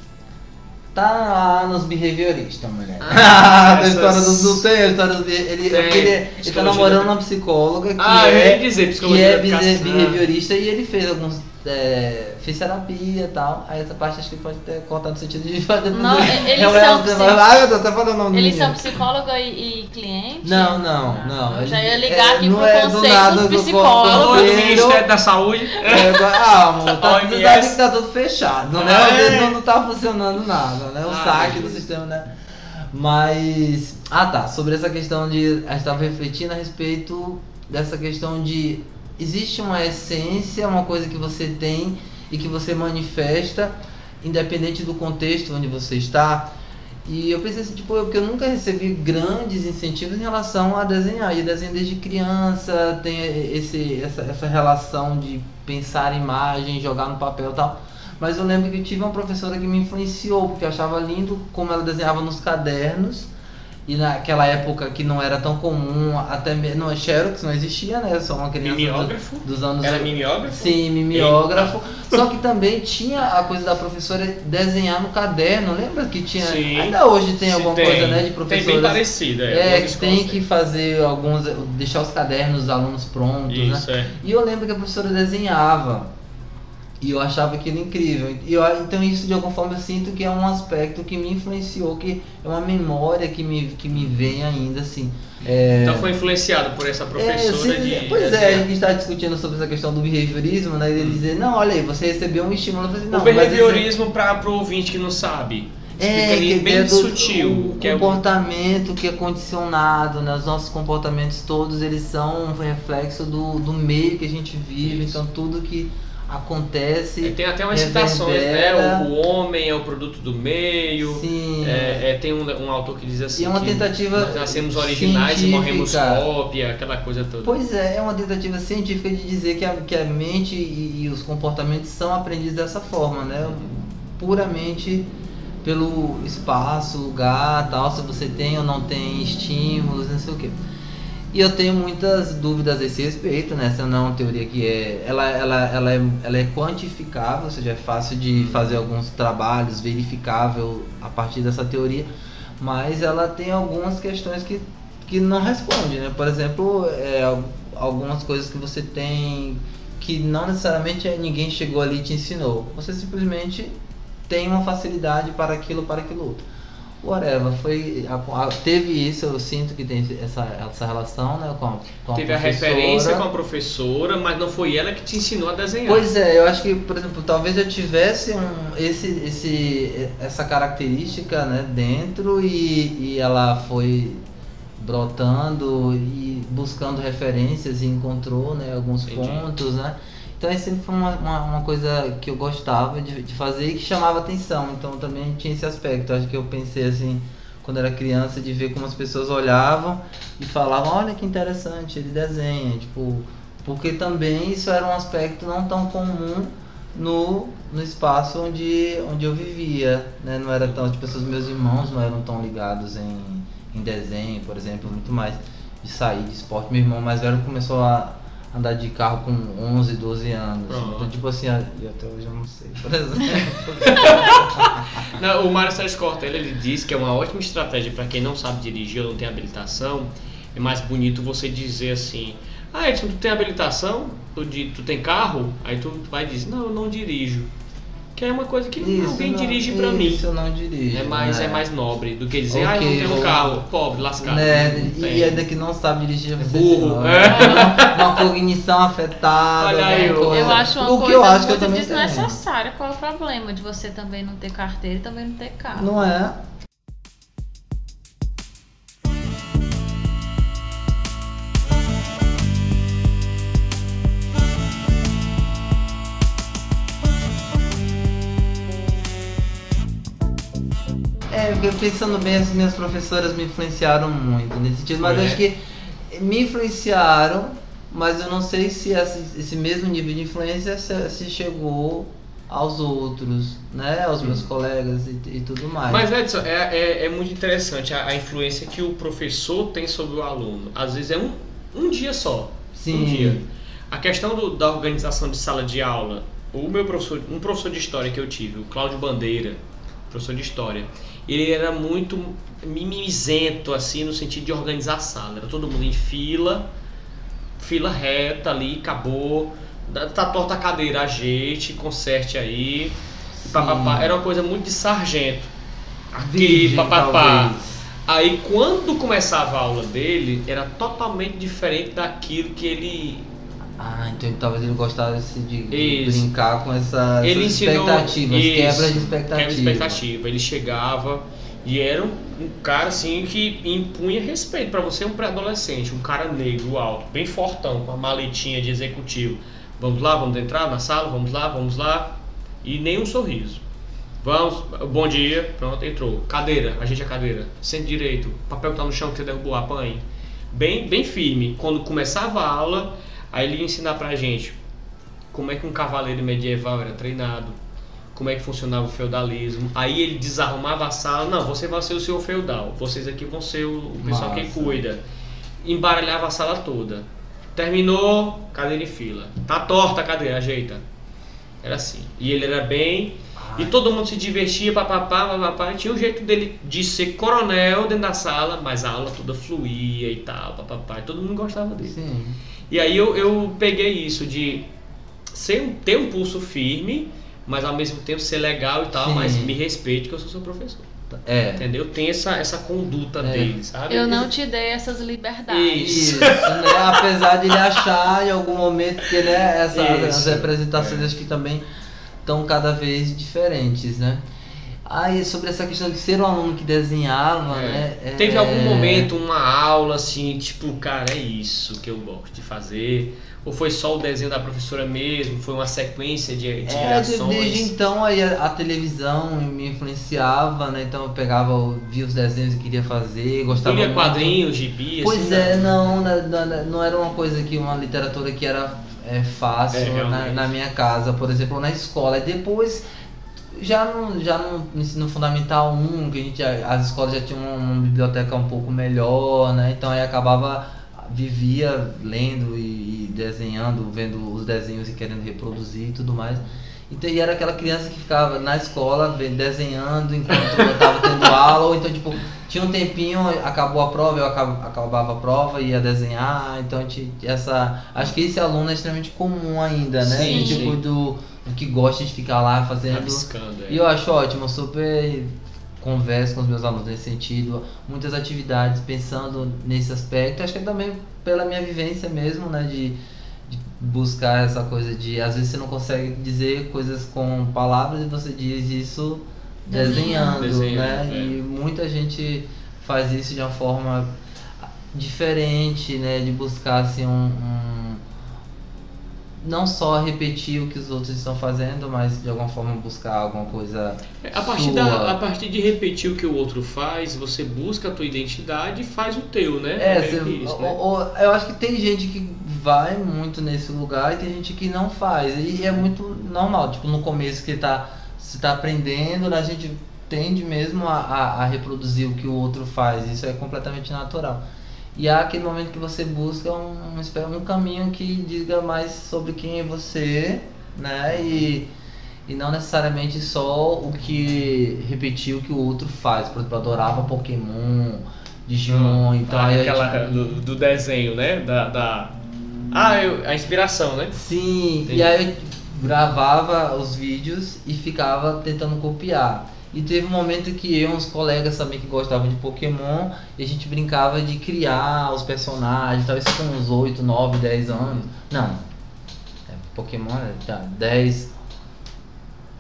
Tá nos behavioristas, mulher. Ah, <laughs> a história do, do tem a história do ele, Tem, ele, ele tá namorando uma psicóloga que ah, é dizer, que é behaviorista e ele fez alguns. É, fez terapia e tal. Aí essa parte acho que pode ter cortado o sentido de fazer. Não, eles <laughs> Eu- são eu- psi- Ai meu Deus, tá falando o nome do Eles são menino. psicóloga e, e cliente? Não, não, Ah, não. Eu já ia ligar é, aqui pro é conceito dos do- do- psicólogos. Do Ministério da Saúde. É, <laughs> ah, amor, tá, que tá tudo fechado, né? É. Não, não tá funcionando nada, né? O Ah, saque do sistema, né? Mas. Ah tá, sobre essa questão de. A gente tava refletindo a respeito dessa questão de. Existe uma essência, uma coisa que você tem e que você manifesta, independente do contexto onde você está. E eu pensei assim, tipo, eu, que eu nunca recebi grandes incentivos em relação a desenhar. E desenho desde criança, tem esse, essa, essa relação de pensar em imagem, jogar no papel e tal. Mas eu lembro que eu tive uma professora que me influenciou, porque eu achava lindo como ela desenhava nos cadernos. E naquela época que não era tão comum, até mesmo. Xerox não existia, né? Sou uma criança do- Mimeógrafo? dos anos Era mimeógrafo? Sim, mimeógrafo. <laughs> Só que também tinha a coisa da professora desenhar no caderno. Lembra que tinha. Sim. Ainda hoje tem alguma tem. coisa, né, de Tem professores. bem parecido, é. É, que tem que fazer alguns. deixar os cadernos dos alunos prontos, né? Isso, é. E eu lembro que a professora desenhava. E eu achava aquilo incrível. E eu, então isso de alguma forma eu sinto que é um aspecto que me influenciou, que é uma memória que me, que me vem ainda assim. É, Então foi influenciado por essa é, professora sim, de. pois é, a gente está discutindo sobre essa questão do behaviorismo, né? Ele dizer, não, olha aí, você recebeu um estímulo. Eu falei, não, o esse- behaviorismo para o ouvinte que não sabe. é, que bem é do- sutil. O que é o- comportamento que é condicionado, né? Os nossos comportamentos todos, eles são um reflexo do, do meio que a gente vive. Isso. Então tudo que acontece... É, Tem até umas citações, né? O, o homem é o produto do meio. Sim. É, é, tem um, um autor que diz assim. E é uma tentativa Nós nascemos originais e morremos científica. cópia, aquela coisa toda. Pois é, é uma tentativa científica de dizer que a, que a mente e, e os comportamentos são aprendidos dessa forma, né? Puramente pelo espaço, lugar, tal, se você tem ou não tem estímulos, não sei o que. E eu tenho muitas dúvidas a esse respeito, né? Essa não é uma teoria que é. Ela, ela, ela, é, ela é quantificável, ou seja, é fácil de fazer alguns trabalhos, verificável a partir dessa teoria, mas ela tem algumas questões que, que não responde, né? Por exemplo, é, algumas coisas que você tem que não necessariamente ninguém chegou ali e te ensinou. Você simplesmente tem uma facilidade para aquilo, para aquilo outro whatever, foi, a, a, teve isso, eu sinto que tem essa, essa relação, né, com a, com Teve a, a referência com a professora, mas não foi ela que te ensinou a desenhar. Pois é, eu acho que, por exemplo, talvez eu tivesse um, esse, esse, essa característica, né, dentro e, e ela foi brotando e buscando referências e encontrou, né, alguns Entendi. pontos, né, então isso sempre foi uma, uma, uma, coisa que eu gostava de, de fazer e que chamava atenção. Então também tinha esse aspecto. Acho que eu pensei assim, quando era criança, de ver como as pessoas olhavam e falavam, olha que interessante, ele desenha. Tipo, porque também isso era um aspecto não tão comum no, no espaço onde, onde eu vivia. Né? Não era tão, tipo, os meus irmãos não eram tão ligados em, em desenho, por exemplo, muito mais de sair de esporte. Meu irmão mais velho começou a andar de carro com 11, 12 anos. Pronto. Então, tipo assim, e até hoje eu não sei, por exemplo. <laughs> não, o Mário Sérgio Cortella, ele diz que é uma ótima estratégia para quem não sabe dirigir ou não tem habilitação. É mais bonito você dizer assim, ah, Edson, tu tem habilitação? Tu, tu tem carro? Aí tu vai dizer, não, eu não dirijo que é uma coisa que isso, alguém não, dirige para mim. Isso eu não dirijo. É mais, né? é mais nobre do que dizer, okay, ah, eu não tenho um carro, pobre, lascado. Né? E ainda que não sabe dirigir, você burro. É. Uma, cognição afetada. Olha aí, eu, eu acho uma o coisa eu acho que eu desnecessária. Qual é o problema de você também não ter carteira e também não ter carro? Não é? Pensando bem, as minhas professoras me influenciaram muito nesse sentido, mas é. acho que me influenciaram, mas eu não sei se esse, esse mesmo nível de influência se, se, chegou aos outros, né, aos meus hum. colegas e, e, tudo mais. Mas Edson, é, é, é muito interessante a, a, influência que o professor tem sobre o aluno. Às vezes é um, um dia só, Sim. um dia. A questão do, da organização de sala de aula, o meu professor, um professor de história que eu tive, o Cláudio Bandeira, professor de história, ele era muito mimizento, assim, no sentido de organizar a sala. Era todo mundo em fila, fila reta ali, acabou. Tá torta a cadeira, ajeite, conserte aí. Papapá. Era uma coisa muito de sargento. Aqui, papapá. Aí quando começava a aula dele, era totalmente diferente daquilo que ele ah, então talvez ele gostasse de isso. brincar com essa, ele essas ensinou, expectativas, isso, quebra de expectativa. Quebra de expectativa. Ele chegava e era um, um cara assim que impunha respeito para você, um pré-adolescente, um cara negro, alto, bem fortão, com a maletinha de executivo. Vamos lá, vamos entrar na sala, vamos lá, vamos lá. E nem um sorriso. Vamos, bom dia, pronto, entrou. Cadeira, a gente é cadeira. Sente direito, papel que tá no chão que você derrubou, apanhe. Bem, bem firme. Quando começava a aula, Aí ele ia ensinar pra gente como é que um cavaleiro medieval era treinado, como é que funcionava o feudalismo. Aí ele desarrumava a sala, não, você vai ser o senhor feudal, vocês aqui vão ser o pessoal Nossa. que cuida. Embaralhava a sala toda. Terminou, cadeira em fila. Tá torta a cadeira, ajeita. Era assim. E ele era bem. Ai. E todo mundo se divertia, papapá, papapá. E tinha um jeito dele de ser coronel dentro da sala, mas a aula toda fluía e tal, papapá. E todo mundo gostava dele. Sim. E aí eu, eu peguei isso de ser, ter um pulso firme, mas ao mesmo tempo ser legal e tal, Sim. mas me respeite que eu sou seu professor. É. Entendeu? Tem essa, essa conduta é. dele, sabe? Eu não te dei essas liberdades. Isso, né? Apesar de ele achar em algum momento que né, essa, as representações é. acho que também estão cada vez diferentes, né? Ah, e sobre essa questão de ser um aluno que desenhava, é. né? É... Teve algum momento, uma aula assim, tipo, cara, é isso que eu gosto de fazer? Ou foi só o desenho da professora mesmo? Foi uma sequência de, de é, Desde então aí a, a, televisão me influenciava, né? Então eu pegava, via os desenhos que queria fazer, gostava Lia quadrinhos, gibi, Pois assim, é, não, não, não, não era uma coisa que, uma literatura que era é, fácil é, na, na minha casa, por exemplo, na escola. E depois já no, já no ensino fundamental 1, que a gente, as escolas já tinham uma biblioteca um pouco melhor, né? Então aí acabava, vivia lendo e, e desenhando, vendo os desenhos e querendo reproduzir e tudo mais. Então, e era aquela criança que ficava na escola desenhando enquanto eu tava tendo <laughs> aula, ou então, tipo, tinha um tempinho, acabou a prova, eu acabava a prova, ia desenhar, então essa. Acho que esse aluno é extremamente comum ainda, né? Sim, tipo sim. do, do que gosta de ficar lá fazendo. Rabiscando, é. E eu acho ótimo, eu super converso com os meus alunos nesse sentido, muitas atividades pensando nesse aspecto, acho que é também pela minha vivência mesmo, né, de, de buscar essa coisa de, às vezes você não consegue dizer coisas com palavras e você diz isso desenhando, Desenhando, né, é. e muita gente faz isso de uma forma diferente, né, de buscar assim um, um não só repetir o que os outros estão fazendo, mas de alguma forma buscar alguma coisa É, A partir, da, a partir de repetir o que o outro faz, você busca a tua identidade e faz o teu, né? É, você- que isso, né? eu acho que tem gente que vai muito nesse lugar e tem gente que não faz. E é muito normal, tipo, no começo que tá, você tá aprendendo, né, a gente tende mesmo a, a, a reproduzir o que o outro faz. Isso é completamente natural. E há aquele momento que você busca um, um, um caminho que diga mais sobre quem é você, né? E, e não necessariamente só o que repetir o que o outro faz. Por exemplo, eu adorava Pokémon, Digimon, então Ah, aí aquela gente- do, do desenho, né? Da, da... Ah, eu- a inspiração, né? Sim, Entendi. e aí eu gravava os vídeos e ficava tentando copiar. E teve um momento que eu e uns colegas também que gostavam de Pokémon, e a gente brincava de criar os personagens, tal, isso com uns 8, 9, 10 anos. Não. É, Pokémon é tá, 10,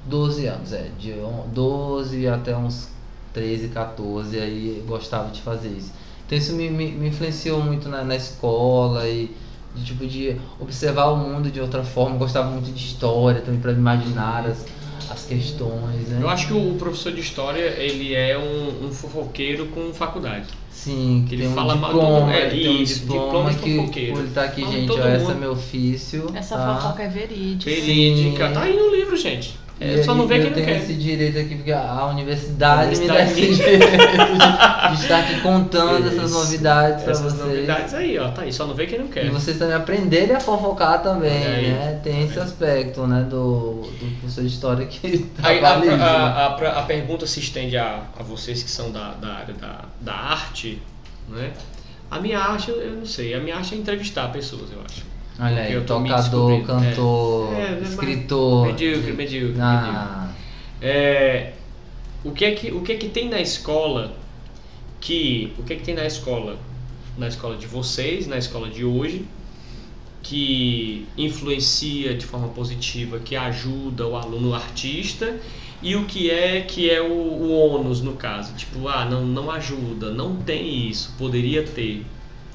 12 anos, é, de on- 12 até uns 13, 14, aí gostava de fazer isso. Então isso me, me, me influenciou muito na, na escola e de tipo de observar o mundo de outra forma. Gostava muito de história também para imaginar as, as questões, né? Eu acho que o professor de história, ele é um, um fofoqueiro com faculdade. Sim, que Ele tem um fala mal- diploma, é, ele tem um isso, diploma, diploma de que fofoqueiro. ele tá aqui, Fala gente, ó, esse é mundo. meu ofício. Essa tá? fofoca é verídica. Verídica. Sim. Tá aí no livro, gente. É, E só não vê eu quem não tenho quer. esse direito aqui, porque a universidade, me dá esse direito de, de estar aqui contando essas Isso. novidades para Essas vocês. novidades aí, ó. Tá aí, só não vê quem não quer. E vocês também aprenderem a fofocar também, aí. né? Tem esse aspecto, né, do, do professor de história que Aí, <laughs> a, a, a, a pergunta se estende a, a vocês que são da, da área da, da arte, né? A minha arte, eu, eu não sei, a minha arte é entrevistar pessoas, eu acho. Olha aí, eu tô me tocador, descobrindo. cantor, É, é, mas- escritor. Medíocre, medíocre, Ah, É, o, que é que, o que é que tem na escola que. O que é que tem na escola? Na escola de vocês, na escola de hoje, que influencia de forma positiva, que ajuda o aluno artista, e o que é que é o, o ônus no caso? Tipo, ah, não, não ajuda, não tem isso, poderia ter.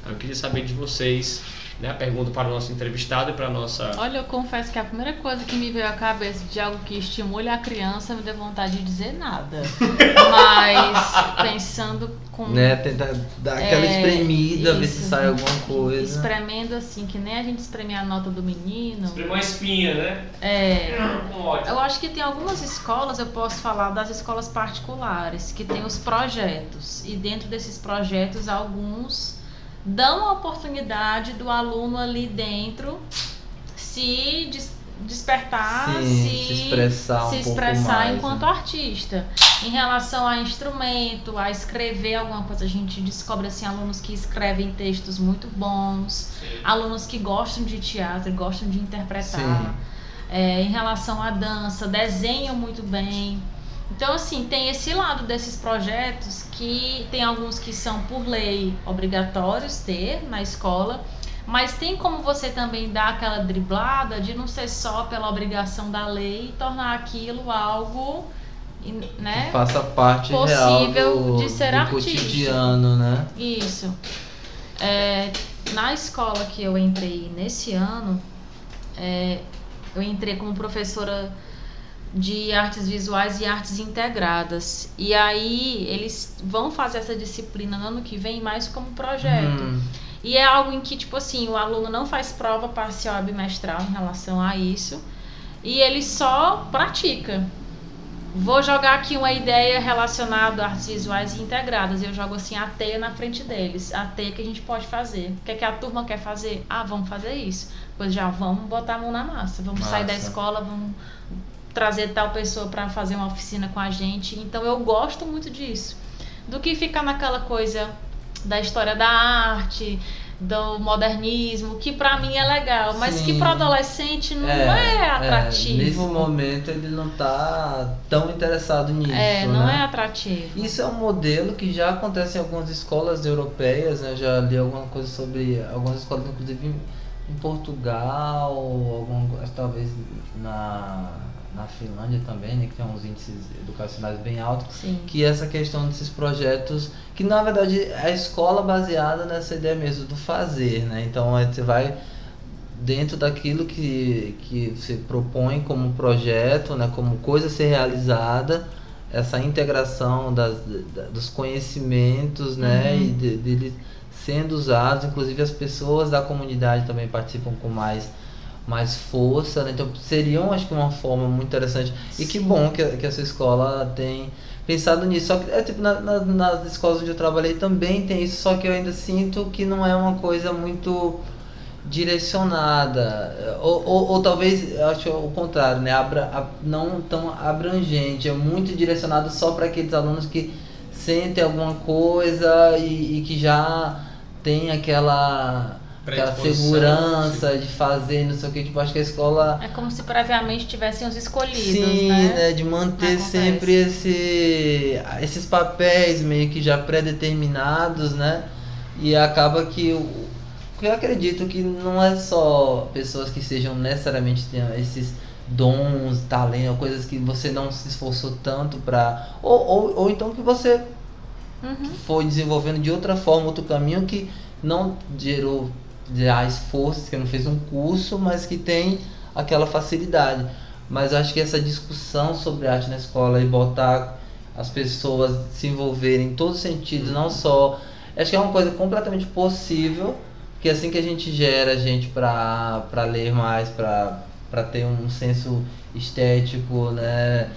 Eu queria saber de vocês, né? A pergunta para o nosso entrevistado e para a nossa. Olha, eu confesso que a primeira coisa que me veio à cabeça de algo que estimule a criança me deu vontade de dizer nada. <laughs> Mas pensando com. né, tentar dar aquela É, espremida, ver se isso. sai alguma coisa. Espremendo assim, que nem a gente espreme a nota do menino. uma espinha, né? É. Ódio. Eu acho que tem algumas escolas, eu posso falar das escolas particulares, que tem os projetos. E dentro desses projetos, alguns dão a oportunidade do aluno ali dentro se des- despertar, Sim, se, se expressar um se expressar mais, enquanto né? artista. Em relação a instrumento, a escrever alguma coisa, a gente descobre assim, alunos que escrevem textos muito bons, alunos que gostam de teatro, gostam de interpretar. É, em relação à dança, desenham muito bem. Então, assim, tem esse lado desses projetos que tem alguns que são por lei obrigatórios ter na escola, mas tem como você também dar aquela driblada de não ser só pela obrigação da lei e tornar aquilo algo, né? Que faça parte Possível real do, de ser do artista. cotidiano, né? Isso. É, na escola que eu entrei nesse ano, é, eu entrei como professora de artes visuais e artes integradas. E aí eles vão fazer essa disciplina no ano que vem mais como projeto. Hum, E é algo em que, tipo assim, o aluno não faz prova parcial bimestral em relação a isso. E ele só pratica. vou jogar aqui uma ideia relacionada a artes visuais e integradas. Eu jogo assim a teia na frente deles. A teia que a gente pode fazer. O que, é que a turma quer fazer? Ah, vamos fazer isso. Pois já vamos botar a mão na massa. Vamos massa. sair da escola, vamos trazer tal pessoa para fazer uma oficina com a gente. Então eu gosto muito disso. Do que ficar naquela coisa da história da arte, do modernismo, que para mim é legal, mas Sim. que para adolescente não é, é atrativo. É, nesse momento ele não tá tão interessado nisso. É, não né? é atrativo. Isso é um modelo que já acontece em algumas escolas europeias, né? já li alguma coisa sobre algumas escolas, inclusive em Portugal, algum, talvez na na Finlândia também, né, que tem uns índices educacionais bem altos, Sim. que essa questão desses projetos, que na verdade é a escola baseada nessa ideia mesmo do fazer, né? Então é, você vai dentro daquilo que, que você propõe como projeto, né, como coisa a ser realizada, essa integração das, dos conhecimentos, né, uhum. e deles de, de sendo usados, inclusive as pessoas da comunidade também participam com mais mais força, né? Então seria, acho que uma forma muito interessante. Sim. E que bom que, que essa escola tem pensado nisso. Só que é tipo na, na, nas escolas onde eu trabalhei também tem isso, só que eu ainda sinto que não é uma coisa muito direcionada ou, ou, ou talvez acho o contrário né Abra, não tão abrangente é muito direcionado só para aqueles alunos que sentem alguma coisa e, e que já tem aquela aquela segurança de fazer, não sei o que, tipo, acho que a escola. É como se previamente tivessem os escolhidos. Sim, né? né? De manter sempre esse, esses papéis meio que já pré-determinados, né? E acaba que eu, eu acredito que não é só pessoas que sejam necessariamente tenham esses dons, talentos, coisas que você não se esforçou tanto para ou, ou, ou então que você uhum. foi desenvolvendo de outra forma, outro caminho que não gerou já esforços, que não fez um curso, mas que tem aquela facilidade. Mas acho que essa discussão sobre arte na escola e botar as pessoas se envolverem em todos os sentidos, não só. Acho que é uma coisa completamente possível, que assim que a gente gera gente para ler mais, para ter um senso estético, né?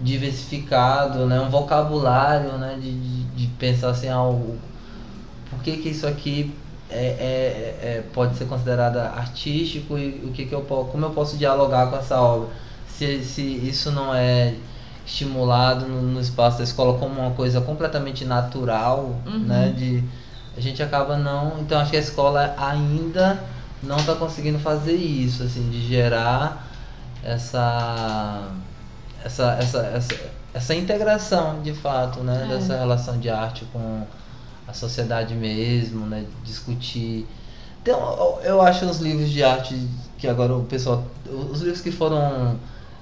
diversificado, né? um vocabulário né? de, de, de pensar assim, ah, o, por que, que isso aqui é, é, é, pode ser considerada artístico e o que, que eu como eu posso dialogar com essa obra se, se isso não é estimulado no, no espaço da escola como uma coisa completamente natural uhum. né de a gente acaba não então acho que a escola ainda não está conseguindo fazer isso assim de gerar essa essa essa essa, essa integração de fato né é. dessa relação de arte com a sociedade mesmo, né? Discutir. Então, eu acho os livros de arte que agora o pessoal. Os livros que foram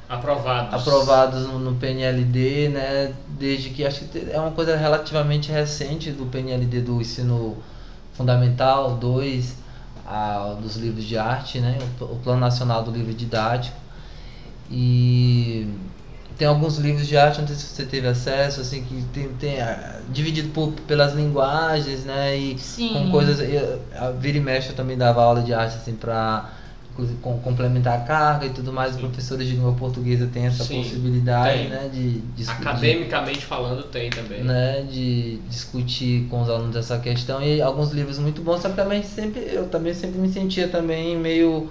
aprovados, aprovados no, PNLD, né? Desde que acho que é uma coisa relativamente recente do PNLD do ensino fundamental 2 a, dos livros de arte, né? O, o Plano Nacional do Livro Didático. E tem alguns livros de arte, não sei se você teve acesso, assim, que tem, tem uh, dividido por, pelas linguagens, né? E Sim. com coisas. a Vira e Mexe também dava aula de arte, assim, para com, complementar a carga e tudo mais. Os professores de língua portuguesa têm essa Sim, possibilidade, tem. né? De, de Academicamente de, falando, tem também. Né, de discutir com os alunos essa questão. E alguns livros muito bons, só que também sempre, eu também sempre me sentia também meio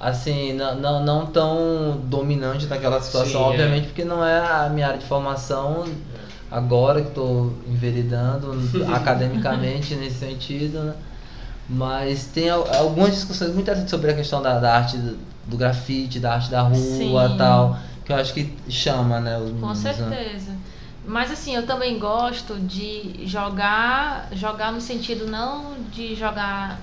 assim, não, não, não tão dominante naquela situação, Sim, é. obviamente, é. porque não é a minha área de formação agora que estou enveredando <laughs> academicamente nesse sentido, né? Mas tem algumas discussões muito interessantes sobre a questão da, da arte do, do, grafite, da arte da rua e tal, que eu acho que chama, né, os meninos. Com né? certeza. Né? Mas assim, eu também gosto de jogar, jogar no sentido não de jogar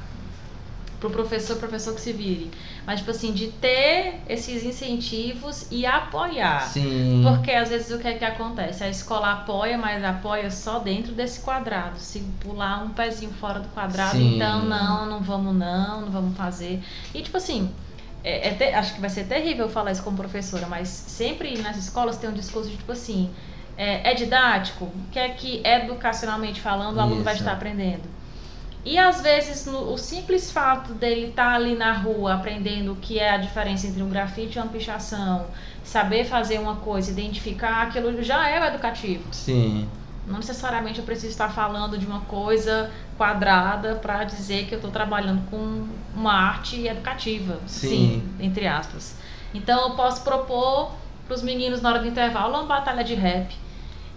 pro professor, professor que se vire. Mas, tipo assim, de ter esses incentivos e apoiar. Sim. Porque às vezes o que é que acontece? A escola apoia, mas apoia só dentro desse quadrado. Se pular um pezinho fora do quadrado, Sim. então não, não vamos não, não vamos fazer. E tipo assim, é, é te, acho que vai ser terrível falar isso como professora, mas sempre nas escolas tem um discurso de tipo assim, é, é didático? O que é que educacionalmente falando o aluno vai estar aprendendo? E às vezes no, o simples fato dele estar tá ali na rua aprendendo o que é a diferença entre um grafite e uma pichação, saber fazer uma coisa, identificar aquilo já é o educativo. Sim. Não necessariamente eu preciso estar falando de uma coisa quadrada para dizer que eu estou trabalhando com uma arte educativa, Sim. sim, entre aspas. Então eu posso propor para os meninos na hora do intervalo uma batalha de rap.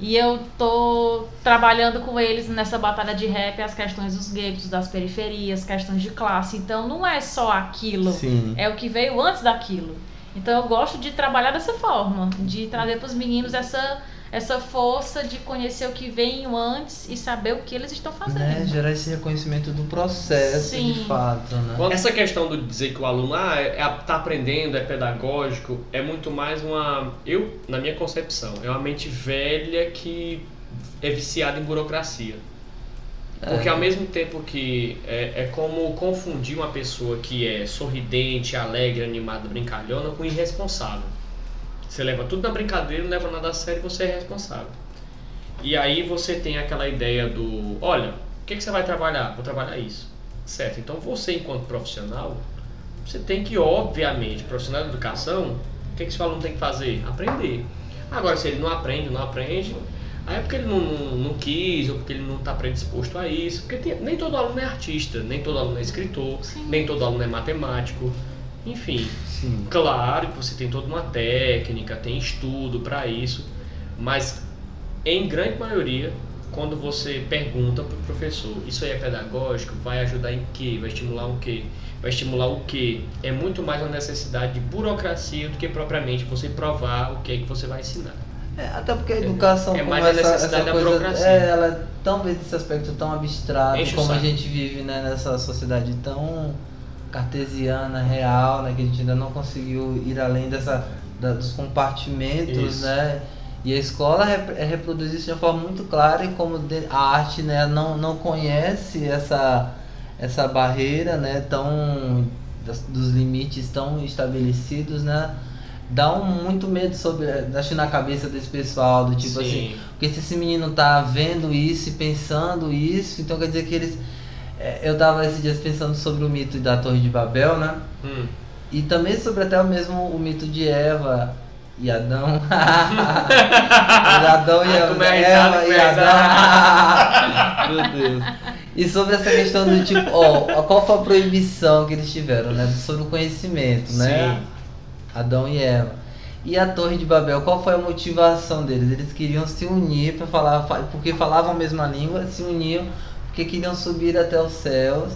E eu tô trabalhando com eles nessa batalha de rap as questões dos guetos, das periferias, questões de classe. Então não é só aquilo, Sim. é o que veio antes daquilo. Então eu gosto de trabalhar dessa forma, de trazer para os meninos essa essa força de conhecer o que veio antes e saber o que eles estão fazendo. Né? Gerar esse reconhecimento do processo, Sim. de fato, né? Essa questão de dizer que o aluno ah, é, tá aprendendo, é pedagógico, é muito mais uma. Eu, na minha concepção, é uma mente velha que é viciada em burocracia. Porque É. ao mesmo tempo que é, é como confundir uma pessoa que é sorridente, alegre, animada, brincalhona com irresponsável. Você leva tudo na brincadeira, não leva nada a sério, você é responsável. E aí você tem aquela ideia do, olha, o que, que você vai trabalhar? Vou trabalhar isso. Certo, então você enquanto profissional, você tem que, obviamente, profissional de educação, o que, que esse aluno tem que fazer? Aprender. Agora, se ele não aprende, não aprende, aí é porque ele não, não, não quis, ou porque ele não está predisposto a isso. Porque tem- nem todo aluno é artista, nem todo aluno é escritor, Sim. nem todo aluno é matemático. Enfim, Sim. Claro que você tem toda uma técnica, tem estudo para isso, mas em grande maioria, quando você pergunta para o professor, isso aí é pedagógico, vai ajudar em quê? Vai estimular o quê? Vai estimular o quê? É muito mais uma necessidade de burocracia do que propriamente você provar o que é que você vai ensinar. É, até porque a educação É como mais a essa, necessidade essa da coisa, burocracia. é, ela é tão nesse aspecto tão abstrato, Enche como a gente vive né, nessa sociedade tão cartesiana, real, né, que a gente ainda não conseguiu ir além dessa da- dos compartimentos, Isso. né? E a escola rep- é, reproduz isso de uma forma muito clara e como de- a arte né, não, não conhece essa, essa barreira né, tão, das- dos limites tão estabelecidos, né? Dá um muito medo sobre, acho na cabeça desse pessoal, do tipo assim, porque se esse menino tá vendo isso e pensando isso, então quer dizer que eles. É, Eu tava esses dias pensando sobre o mito da Torre de Babel, né? Hum. E também sobre até o mesmo o mito de Eva e Adão. <laughs> Adão e Ah, Eva, é Eva e Adão. <laughs> Meu Deus. E sobre essa questão do tipo, ó, qual foi a proibição que eles tiveram, né? Sobre o conhecimento, né? Sim. Adão e Eva. E a Torre de Babel, qual foi a motivação deles? Eles queriam se unir para falar, fa- porque falavam a mesma língua, se uniam porque queriam subir até os céus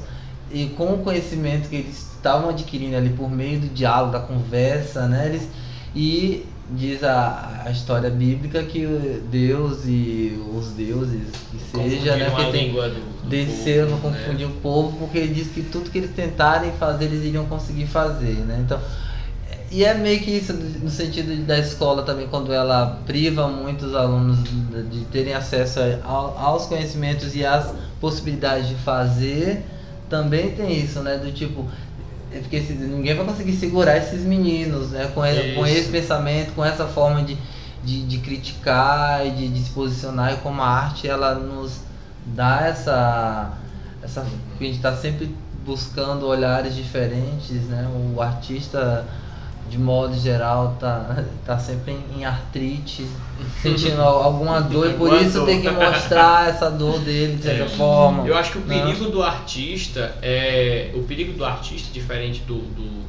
e com o conhecimento que eles estavam adquirindo ali por meio do diálogo, da conversa, né? Eles, e diz a, a história bíblica que Deus e os deuses, que seja, né? Porque a tem, do, desceram para povo, né? confundir o povo, porque ele diz que tudo que eles tentarem fazer, eles iriam conseguir fazer, né? Então, e é meio que isso no sentido da escola também, quando ela priva muitos alunos de, terem acesso ao- aos conhecimentos e às possibilidades de fazer, também tem isso, né? Do tipo, é porque ninguém vai conseguir segurar esses meninos, né? Com, e- com esse pensamento, com essa forma de, de, de criticar e de, de se posicionar, e como a arte ela nos dá essa. essa a gente está sempre buscando olhares diferentes, né? O artista, de modo geral, tá, tá sempre em, artrite, sentindo al- alguma dor, e por isso tem que mostrar essa dor dele de certa É. forma. Eu acho que o né? perigo do artista é. O perigo do artista, diferente do, do-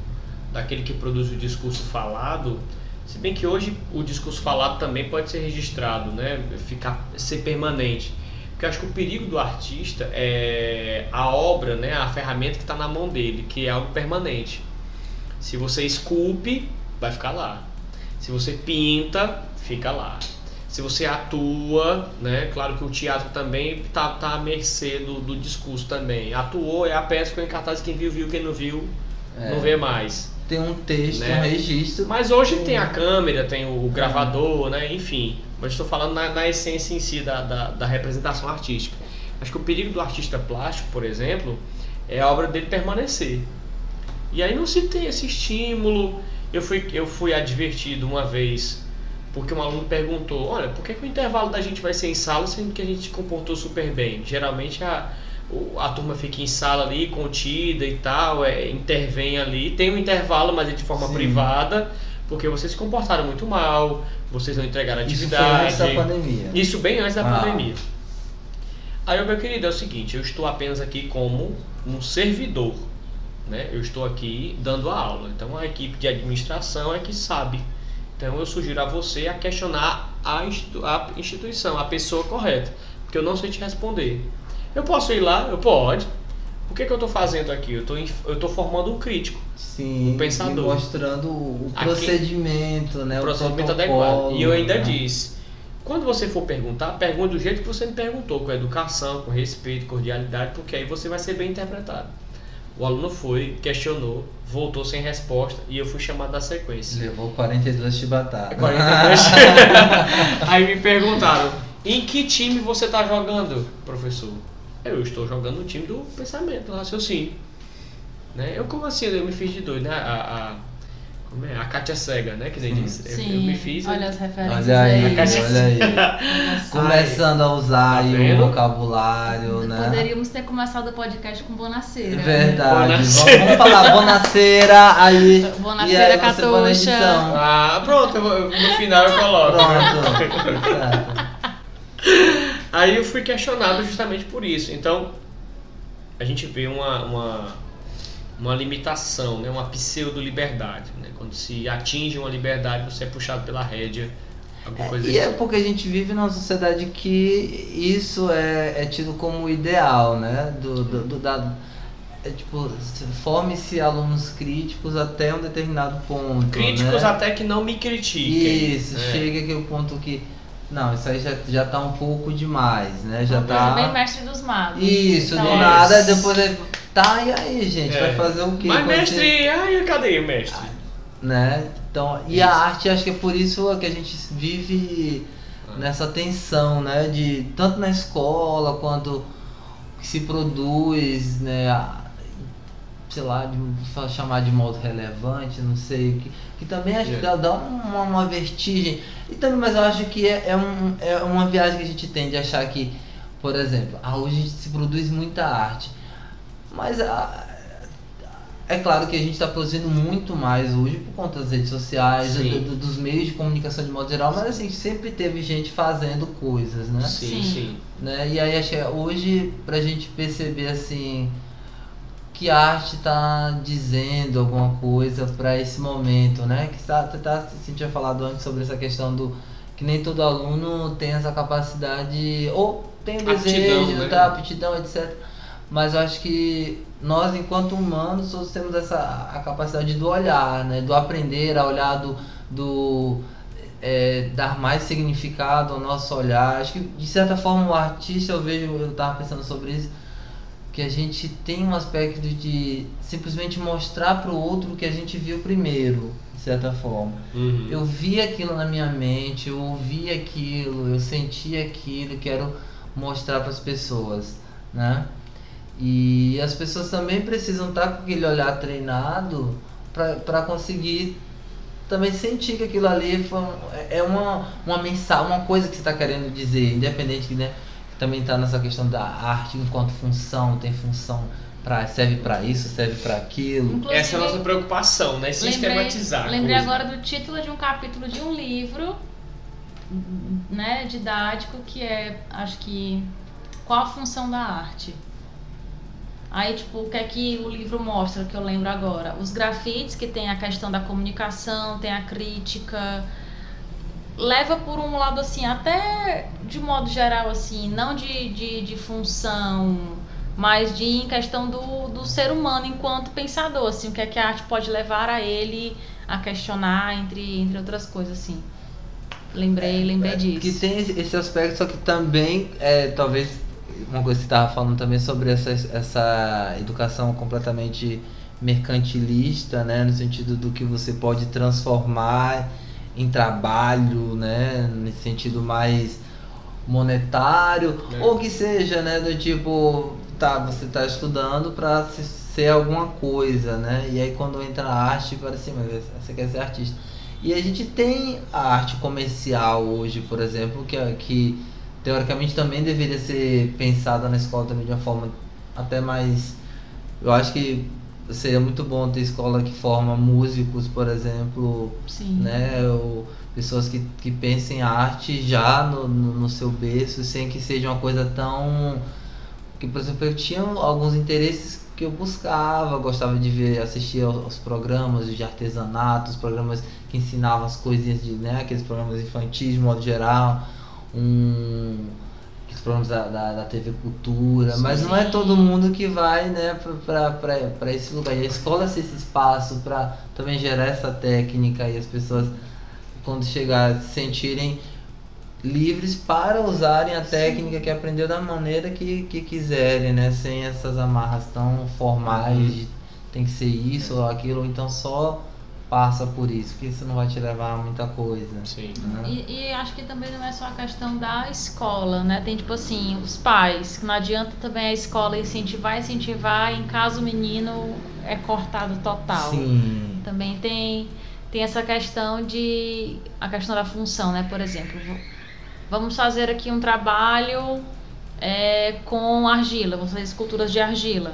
daquele que produz o discurso falado, se bem que hoje o discurso falado também pode ser registrado, né? Ficar, ser permanente. Porque eu acho que o perigo do artista é a obra, né? a ferramenta que está na mão dele, que é algo permanente. Se você esculpe, vai ficar lá. Se você pinta, fica lá. Se você atua, né? Claro que o teatro também tá, tá à mercê do, do discurso também. Atuou, é a peça que em cartaz, quem viu, viu, quem não viu, É, não vê mais. Tem um texto, Né? um registro. Mas hoje tem a câmera, tem o gravador, né? Enfim. Mas estou falando na, na essência em si da, da, da representação artística. Acho que o perigo do artista plástico, por exemplo, é a obra dele permanecer. E aí não se tem esse estímulo. Eu fui, eu fui advertido uma vez porque um aluno perguntou: Olha, por que, que o intervalo da gente vai ser em sala sendo que a gente se comportou super bem? Geralmente a, a turma fica em sala ali, contida e tal, é, intervém ali. Tem um intervalo, mas é de forma Sim. privada, porque vocês se comportaram muito mal, vocês não entregaram Isso atividade. antes da pandemia. Isso bem antes da Ah. pandemia. Aí, meu querido, é o seguinte, eu estou apenas aqui como um servidor, né? Eu estou aqui dando a aula. Então, a equipe de administração é que sabe. Então, eu sugiro a você a questionar a, institu- a instituição, a pessoa correta, porque eu não sei te responder. Eu posso ir lá? Eu pode. O que, que eu estou fazendo aqui? Eu estou eu formando um crítico, Sim, O pensador. mostrando o Aqui- procedimento, né? o procedimento adequado. E eu ainda né? disse, quando você for perguntar, pergunte do jeito que você me perguntou, com educação, com respeito, cordialidade, porque aí você vai ser bem interpretado. O aluno foi, questionou, voltou sem resposta e eu fui chamado da sequência. Levou 42 chibatadas. 42. <laughs> aí me perguntaram, em que time você está jogando, professor? Eu estou jogando no time do pensamento, do raciocínio. Né? Eu como assim, eu me fiz de doido, né? A, a, como é? a Kátia Cega, né? Que nem Sim. disse. Eu- Sim, Eu, me fiz. olha as referências Olha aí, aí. Olha aí. Olha só. <laughs> Começando a usar Tá aí o vocabulário, né? Poderíamos ter começado o podcast com Bonaceira. Verdade. Bonaceira. Vamos, vamos falar Bonaceira aí. Bonaceira, aí Catuxa. Ah, pronto, vou- no final eu coloco. Pronto. <laughs> Certo. Aí eu fui questionado justamente por isso. Então, a gente vê uma, uma, uma limitação, né? uma pseudo-liberdade. Né? Quando se atinge uma liberdade, você é puxado pela rédea, alguma coisa E é assim. porque a gente vive numa sociedade que isso é, é tido como ideal, né? Do, do, do- da, é tipo, se- forme-se alunos críticos até um determinado ponto. Críticos né? até que não me critiquem. Isso, né? chega aquele ponto que. Não, isso aí já, já tá um pouco demais, né? Já Bem tá. mestre dos magos. Isso, Então, do Isso. nada, depois é. Tá, e aí, gente? É. Vai fazer o quê? Mas mestre, ai, cadê o mestre? né? Então, e a arte, acho que é por isso que a gente vive Ah. nessa tensão, né? De tanto na escola quanto que se produz, né? Sei lá, de só chamar de modo relevante, não sei, que, que também acho que É. dá, dá uma, uma vertigem. E também, mas eu acho que é, é, um, é uma viagem que a gente tem de achar que, por exemplo, ah, hoje a gente se produz muita arte. Mas a, é claro que a gente está produzindo muito mais hoje por conta das redes sociais, do- do- dos meios de comunicação de modo geral, mas assim, sempre teve gente fazendo coisas, né? Sim, Sim. sim. né? E aí acho que hoje pra gente perceber assim que a arte tá dizendo alguma coisa para esse momento, né? Que tá, tá, tá, você tinha falado antes sobre essa questão do que nem todo aluno tem essa capacidade ou tem o Aptidão, desejo, né? tá, aptidão, etc. Mas eu acho que nós, enquanto humanos, todos temos essa a capacidade do olhar, né? Do aprender a olhar, do, do é, dar mais significado ao nosso olhar. Acho que, de certa forma, o artista, eu vejo, eu estava pensando sobre isso, que a gente tem um aspecto de simplesmente mostrar para o outro o que a gente viu primeiro, de certa forma. Uhum. Eu vi aquilo na minha mente, eu ouvi aquilo, eu senti aquilo, quero mostrar para as pessoas, né? E as pessoas também precisam estar com aquele olhar treinado para conseguir também sentir que aquilo ali foi um- é uma, uma mensagem, uma coisa que você está querendo dizer, independente né, que também está nessa questão da arte enquanto função, tem função pra, serve para isso, serve para aquilo. Inclusive, Essa é a nossa preocupação, né? Sistematizar. Lembrei coisa. agora do título de um capítulo de um livro, né, didático, que é, acho que, qual a função da arte? Aí, tipo, o que é que o livro mostra, que eu lembro agora? Os grafites, que tem a questão da comunicação, tem a crítica, leva por um lado, assim, até de modo geral, assim, não de, de, de função, mas de em questão do, do ser humano enquanto pensador, assim, o que é que a arte pode levar a ele a questionar, entre, entre outras coisas, assim. Lembrei, lembrei disso. Que tem esse- esse aspecto, só que também, é, talvez, uma coisa que você estava falando também sobre essa, essa educação completamente mercantilista, né? No sentido do que você pode transformar em trabalho, né? Nesse sentido mais monetário, É. ou que seja, né? Do tipo, tá, você está estudando para ser alguma coisa, né? E aí quando entra a arte, parece assim, mas você quer ser artista. E a gente tem a arte comercial hoje, por exemplo, que, é- que teoricamente também deveria ser pensada na escola também de uma forma até mais. Eu acho que seria muito bom ter escola que forma músicos, por exemplo, Sim. né? Ou pessoas que, que pensem arte já no, no, no seu berço, sem que seja uma coisa tão. Que, por exemplo, eu tinha alguns interesses que eu buscava, gostava de ver, assistir aos, aos programas de artesanato, os programas que ensinavam as coisinhas de, né, aqueles programas infantis de modo geral, um, programas da, da, da TV Cultura, mas não é Sim. todo mundo que vai, né, para esse lugar. E a escola ser esse espaço para também gerar essa técnica e as pessoas quando chegar se sentirem livres para usarem a técnica que aprendeu da maneira que, que quiserem, né? Sem essas amarras tão formais de tem que ser isso ou aquilo, ou então só passa por isso, que isso não vai te levar a muita coisa. Sim. né? E, e acho que também não é só a questão da escola, né? Tem tipo assim, os pais, que não adianta também a escola incentivar, incentivar, em caso o menino é cortado total. Sim. Também tem, tem essa questão de. a questão da função, né? Por exemplo, vamos fazer aqui um trabalho é, com argila, vamos fazer esculturas de argila.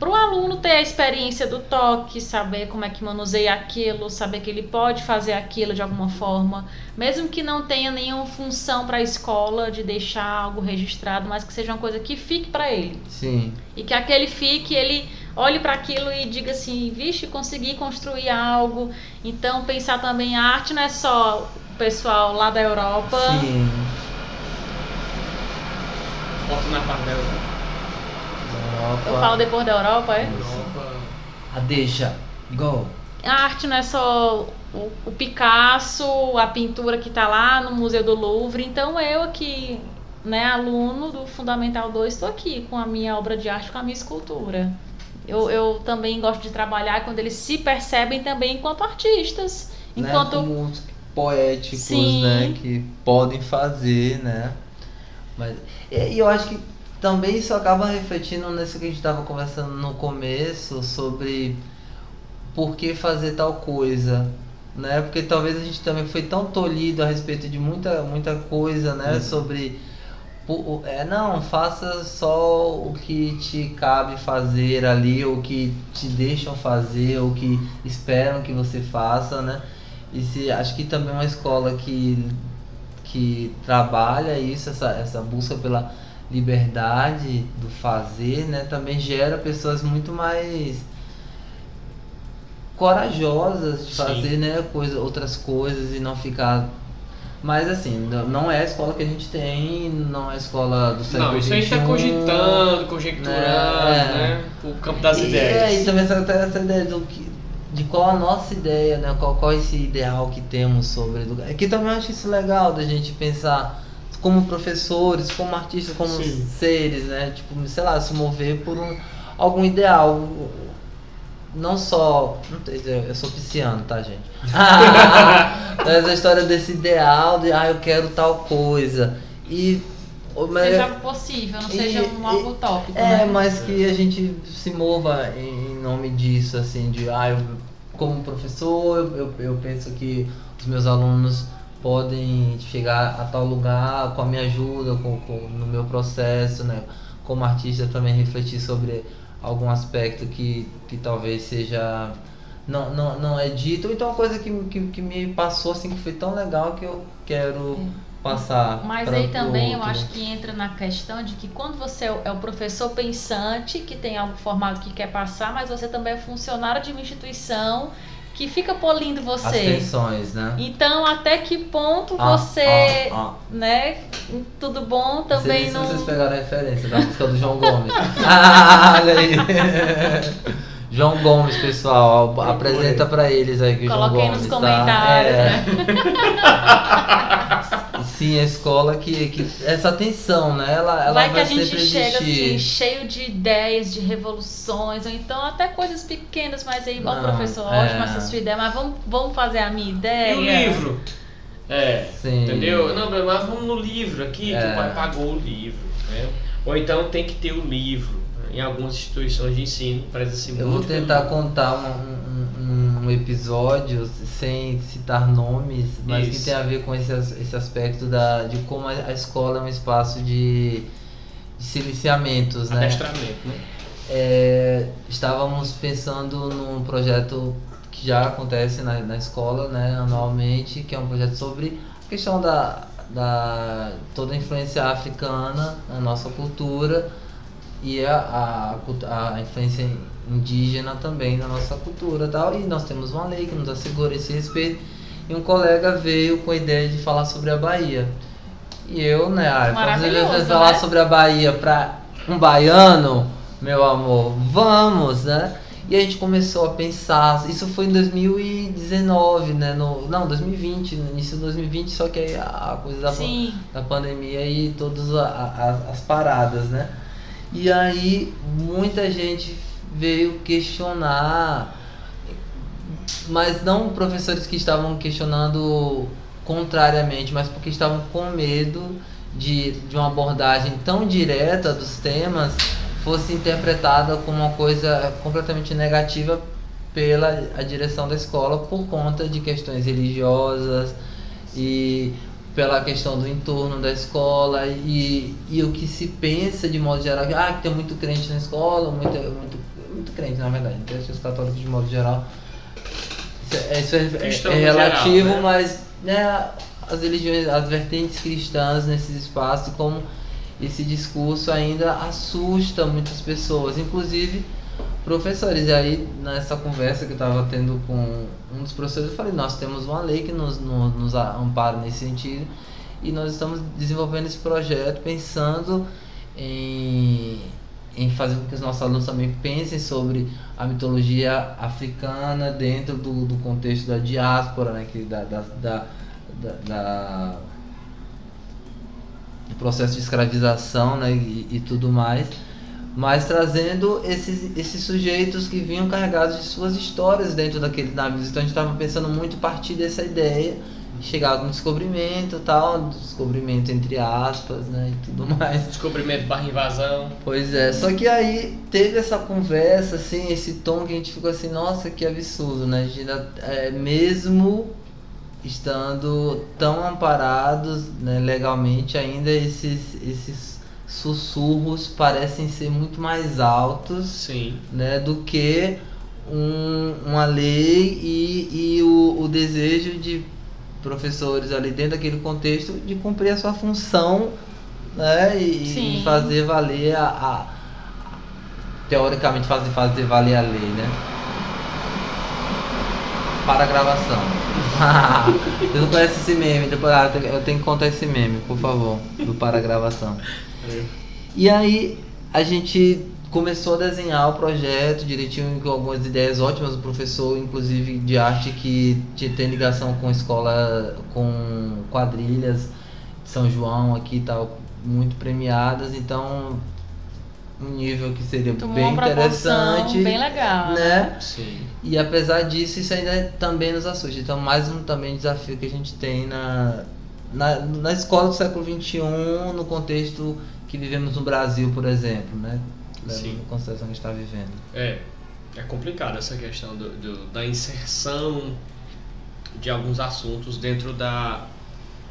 Para o aluno ter a experiência do toque, saber como é que manuseia aquilo, saber que ele pode fazer aquilo de alguma forma, mesmo que não tenha nenhuma função para a escola de deixar algo registrado, mas que seja uma coisa que fique para ele. Sim. E que aquele fique, ele olhe para aquilo e diga assim, vixe, consegui construir algo. Então pensar também a arte não é só o pessoal lá da Europa. Sim. Bota na parte da Europa. Eu falo depois da Europa, é? Europa. A deixa. Go. A arte não é só o, o Picasso, a pintura que está lá no Museu do Louvre. Então eu aqui, né, aluno do Fundamental 2, estou aqui com a minha obra de arte, com a minha escultura. Eu, eu também gosto de trabalhar quando eles se percebem também enquanto artistas. Enquanto né, como os poéticos, Sim. né, que podem fazer, né? Mas e eu acho que também isso acaba refletindo nisso que a gente estava conversando no começo sobre por que fazer tal coisa, né? Porque talvez a gente também foi tão tolhido a respeito de muita muita coisa, né, Uhum. sobre é, não, faça só o que te cabe fazer ali, o que te deixam fazer, o que esperam que você faça, né? E se acho que também uma escola que, que trabalha isso, essa, essa busca pela liberdade do fazer, né, também gera pessoas muito mais corajosas de Sim. fazer, né, coisa, outras coisas e não ficar mas assim, não- é a escola que a gente tem, não é a escola do século Não, isso a gente tá XXI. cogitando, conjecturando, né? né? O campo das e, ideias. É, e também essa, essa ideia do que, de qual a nossa ideia, né? Qual, qual esse ideal que temos sobre educação. É que também eu acho isso legal da gente pensar como professores, como artistas, como Sim. seres, né? Tipo, sei lá, se mover por um, algum ideal. Não só. Não sei, eu eu sou pisciano, tá, gente? <laughs> Mas a história desse ideal de, ah, eu quero tal coisa. E. mas- seja algo possível, não E- seja um algo utópico, é, né? mas que a gente se mova em, em nome disso, assim, de ah, eu, como professor, eu, eu, eu penso que os meus alunos podem chegar a tal lugar com a minha ajuda, com, com, no meu processo, né? Como artista também refletir sobre algum aspecto que, que talvez seja não, não, não é dito, ou então uma coisa que, que, que me passou assim que foi tão legal que eu quero passar. Mas pra- aí também eu acho que entra na questão de que quando você é o- é o professor pensante, que tem algo formado que quer passar, mas você também é funcionário de uma instituição que fica polindo as você. tensões, né? Então, até que ponto Ah, você, ah, ah. né, tudo bom também Vocês, não... vocês pegaram a referência da música do João <laughs> Gomes. ah, olha aí. <laughs> João Gomes, pessoal, Procure. apresenta pra eles aí que o João Gomes nos tá? comentários, É. né? <laughs> Sim, a escola que, que essa tensão, né? Ela, ela vai vai, que a gente sempre chega assim, cheio de ideias, de revoluções, ou então até coisas pequenas, mas aí, ó, Não, professor, é. ótima essa sua ideia, mas vamos, vamos fazer a minha E ideia. o livro? É, Sim. entendeu? Não, mas vamos no livro aqui, que É. o pai pagou o livro. Né? Ou então tem que ter o livro. Em algumas instituições de ensino, preza-se muito. Eu vou tentar contar um, um, um episódio sem citar nomes, mas Isso. que tem a ver com esse, esse aspecto da, de como a, escola é um espaço de, de silenciamentos, né? Né? É, estávamos pensando num projeto que já acontece na, na escola, né, anualmente, que é um projeto sobre a questão da, da toda a influência africana na nossa cultura e a, a, a influência indígena também na nossa cultura e tal. E nós temos uma lei que nos assegura esse respeito. E um colega veio com a ideia de falar sobre a Bahia. E eu, né, ah, vamos falar né? sobre a Bahia para um baiano, meu amor, vamos, né? E a gente começou a pensar, isso foi em 2019, né? No, não, 2020, no início de 2020, só que aí a coisa da, Sim. da pandemia e todas as paradas, né? E aí muita gente veio questionar, mas não professores que estavam questionando contrariamente, mas porque estavam com medo de, de uma abordagem tão direta dos temas fosse interpretada como uma coisa completamente negativa pela a direção da escola por conta de questões religiosas e pela questão do entorno da escola e, e o que se pensa de modo geral, ah, que tem muito crente na escola, muito, muito, muito crente na verdade, crentes católicos de modo geral. Isso é, isso é- é- no geral, relativo, né? mas né, as religiões, as vertentes cristãs nesses espaços, como esse discurso ainda assusta muitas pessoas, inclusive professores. E aí, nessa conversa que eu estava tendo com um dos professores, eu falei: Nós temos uma lei que nos, nos, nos ampara nesse sentido, e nós estamos desenvolvendo esse projeto pensando em, em fazer com que os nossos alunos também pensem sobre a mitologia africana dentro do, do contexto da diáspora, né, que da, da, da, da- do processo de escravização né, e, e tudo mais, mas trazendo esses, esses sujeitos que vinham carregados de suas histórias dentro daqueles navios. Então a gente estava pensando muito a partir dessa ideia, chegar com descobrimento tal, descobrimento entre aspas, né, e tudo mais. Descobrimento barra invasão. Pois é, só que aí teve essa conversa, assim, esse tom que a gente ficou assim, nossa, que absurdo, né? A gente ainda, é, mesmo estando tão amparados né, legalmente, ainda esses, esses sussurros parecem ser muito mais altos Sim. né, do que um, uma lei e, e o, o desejo de professores ali dentro daquele contexto de cumprir a sua função né, e, e fazer valer a, a- teoricamente fazer, fazer valer a lei, né? Para a gravação. Você não conhece esse meme? Depois, eu tenho- eu tenho que contar esse meme, por favor, do para a gravação. E aí a gente começou a desenhar o projeto direitinho com algumas ideias ótimas do professor, inclusive de arte que te- tem ligação com escola, com quadrilhas de São João aqui e tal, muito premiadas, então um nível que seria Tomou bem interessante, bem legal. né? Sim. E apesar disso, isso ainda também nos assusta. Então, mais um também desafio que a gente tem na, na, na escola do século XXI, no contexto que vivemos no Brasil, por exemplo, né? Sim. em consideração que a gente está vivendo. É, é complicado essa questão do, do- da inserção de alguns assuntos dentro da,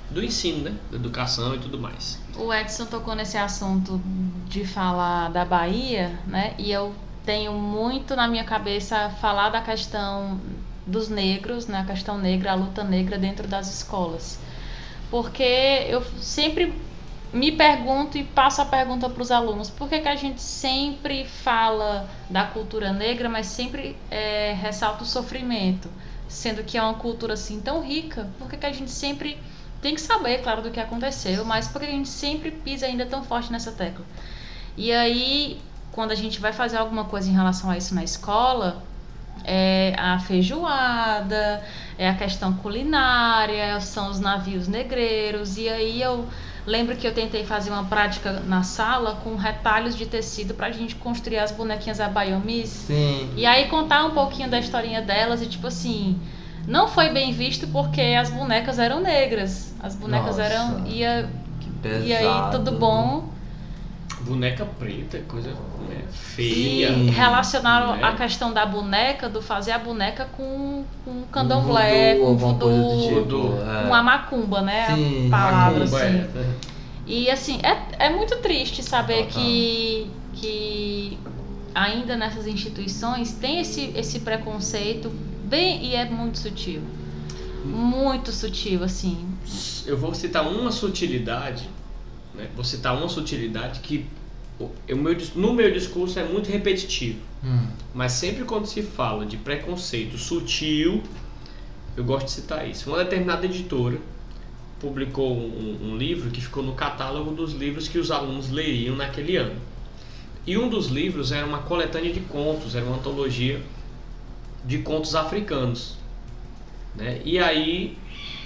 do ensino, né? Da educação e tudo mais. O Edson tocou nesse assunto de falar da Bahia, né? E eu tenho muito na minha cabeça falar da questão dos negros, né? A questão negra, a luta negra dentro das escolas. Porque eu sempre me pergunto e passo a pergunta para os alunos: por que, que a gente sempre fala da cultura negra, mas sempre é, ressalta o sofrimento? Sendo que é uma cultura assim tão rica, por que, que a gente sempre tem que saber, claro, do que aconteceu, mas por que a gente sempre pisa ainda tão forte nessa tecla? E aí, quando a gente vai fazer alguma coisa em relação a isso na escola, é a feijoada, é a questão culinária, são os navios negreiros, e aí eu lembro que eu tentei fazer uma prática na sala com retalhos de tecido pra gente construir as bonequinhas abayomis. Sim. E aí contar um pouquinho da historinha delas e tipo assim, não foi bem visto porque as bonecas eram negras. As bonecas Nossa. eram ia e aí tudo bom. Boneca preta, coisa né, E feia. relacionaram né? a questão da boneca, do fazer a boneca com com candomblé, Um voodoo, com voodoo, tipo. é. com a macumba, né? Sim, a palavra Macumba, assim. é. E assim, é, é muito triste saber Total. que, que ainda nessas instituições tem esse, esse preconceito bem e é muito sutil. Muito sutil, assim. Eu vou citar uma sutilidade, né? Vou citar uma sutilidade que o meu, no meu discurso é muito repetitivo. Hum. Mas sempre quando se fala de preconceito sutil, eu gosto de citar isso. Uma determinada editora publicou um, um livro que ficou no catálogo dos livros que os alunos leriam naquele ano. E um dos livros era uma coletânea de contos, era uma antologia de contos africanos. Né? E aí,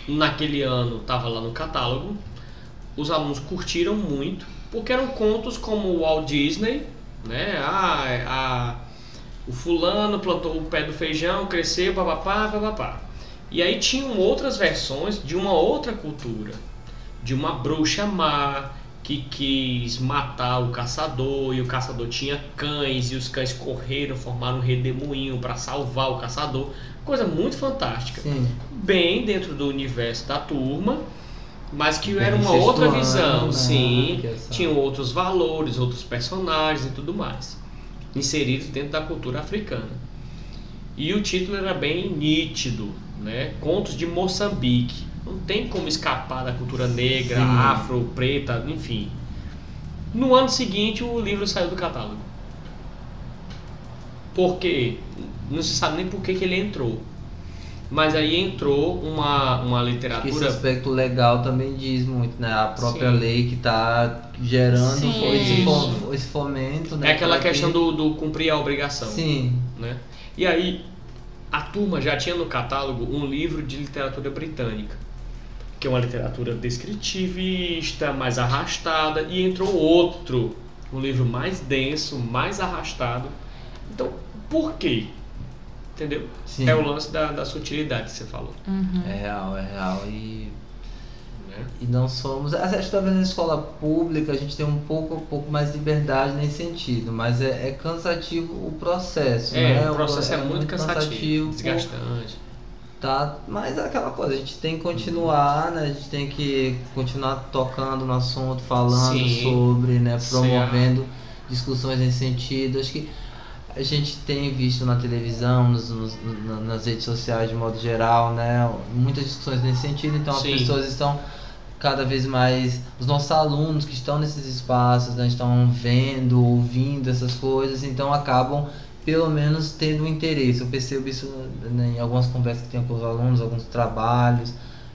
naquele ano, estava lá no catálogo, os alunos curtiram muito, porque eram contos como o Walt Disney, né? Ah, a, o fulano plantou o pé do feijão, cresceu, papapá, papapá. E aí tinham outras versões de uma outra cultura, de uma bruxa má que quis matar o caçador e o caçador tinha cães e os cães correram, formaram um redemoinho para salvar o caçador. Coisa muito fantástica. Sim. Bem dentro do universo da turma, mas que era uma outra visão, né? sim. Essa- Tinham outros valores, outros personagens e tudo mais, inseridos dentro da cultura africana. E o título era bem nítido, né? Contos de Moçambique. Não tem como escapar da cultura negra, Sim. afro, preta, enfim. No ano seguinte, o livro saiu do catálogo. Por quê? Não se sabe nem por que, que ele entrou. Mas aí entrou uma, uma Esse literatura. aspecto legal também diz muito, né? A própria Sim. lei que está gerando Sim. esse, fom- esse fomento, né? É aquela que- questão do, do cumprir a obrigação. Sim, né? E aí a turma já tinha no catálogo um livro de literatura britânica, que é uma literatura descritivista, mais arrastada, e entrou outro, um livro mais denso, mais arrastado. Então, por quê? Entendeu? sim. É o lance da, da sutilidade que você falou. Uhum. É real, é real. E, Né? e não somos. Acho que talvez na escola pública a gente tem um pouco, um pouco mais de liberdade nesse sentido, mas é, é cansativo o processo. É, né? o processo é, muito cansativo, por- desgastante. Tá, mas é aquela coisa, a gente tem que continuar, né? A gente tem que continuar tocando no assunto, falando Sim. sobre, né? Sim, Promovendo discussões nesse sentido. Acho que a gente tem visto na televisão, nos, nos- na- nas redes sociais de modo geral, né? Muitas discussões nesse sentido, então Sim. as pessoas estão cada vez mais. Os nossos alunos que estão nesses espaços, né? Estão vendo, ouvindo essas coisas, então acabam pelo menos tendo um interesse. Eu percebo isso né, em algumas conversas que tenho com os alunos, alguns trabalhos.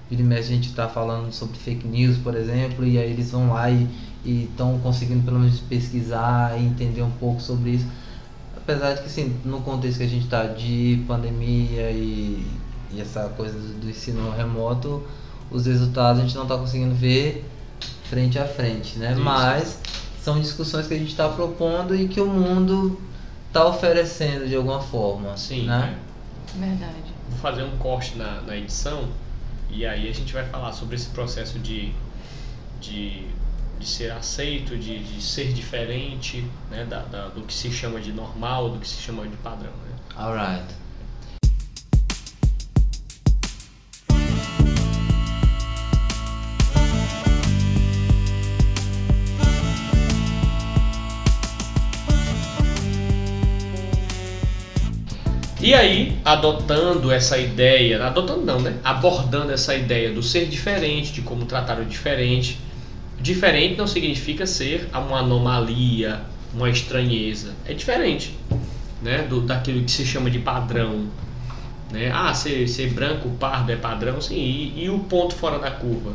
Vira e a gente está falando sobre fake news, por exemplo, e aí eles vão lá e estão conseguindo pelo menos pesquisar e entender um pouco sobre isso. Apesar de que, assim, no contexto que a gente está de pandemia e, e essa coisa do, do ensino remoto, os resultados a gente não está conseguindo ver frente a frente, né? Isso. Mas são discussões que a gente está propondo e que o mundo está oferecendo de alguma forma, Sim, né? Verdade. Vou fazer um corte na, na edição e aí a gente vai falar sobre esse processo de, de, de ser aceito, de, de ser diferente, né, da, da- do que se chama de normal, do que se chama de padrão. Né? Alright. E aí, adotando essa ideia, adotando não, né? Abordando essa ideia do ser diferente, de como tratar o diferente. Diferente não significa ser uma anomalia, uma estranheza. É diferente, né? Do, daquilo que se chama de padrão. Né? Ah, ser, ser branco, pardo é padrão, sim. E, e o ponto fora da curva?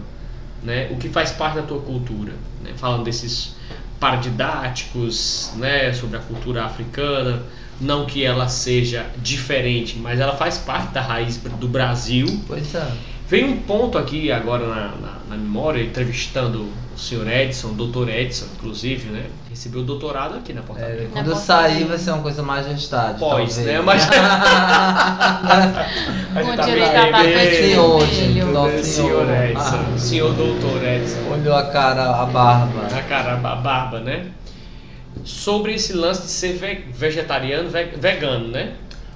Né? O que faz parte da tua cultura? Né? Falando desses paradidáticos, né? Sobre a cultura africana não que ela seja diferente, mas ela faz parte da raiz do Brasil. Pois é. Vem um ponto aqui agora na, na, na memória, entrevistando o senhor Edson, o doutor Edson, inclusive, né? Recebeu o doutorado aqui na É, portaria. quando eu sair vai ser uma coisa mais gestade. Pós, talvez. né? Mas- <laughs> Com tá direito a bem, tapete bem, senhor, vermelho. gente. Nosso senhor senhor. Edson, Ah. <laughs> senhor doutor Edson. Olhou a cara, a barba. A cara, a barba, né? Sobre esse lance de ser ve- vegetariano, ve- vegano, né?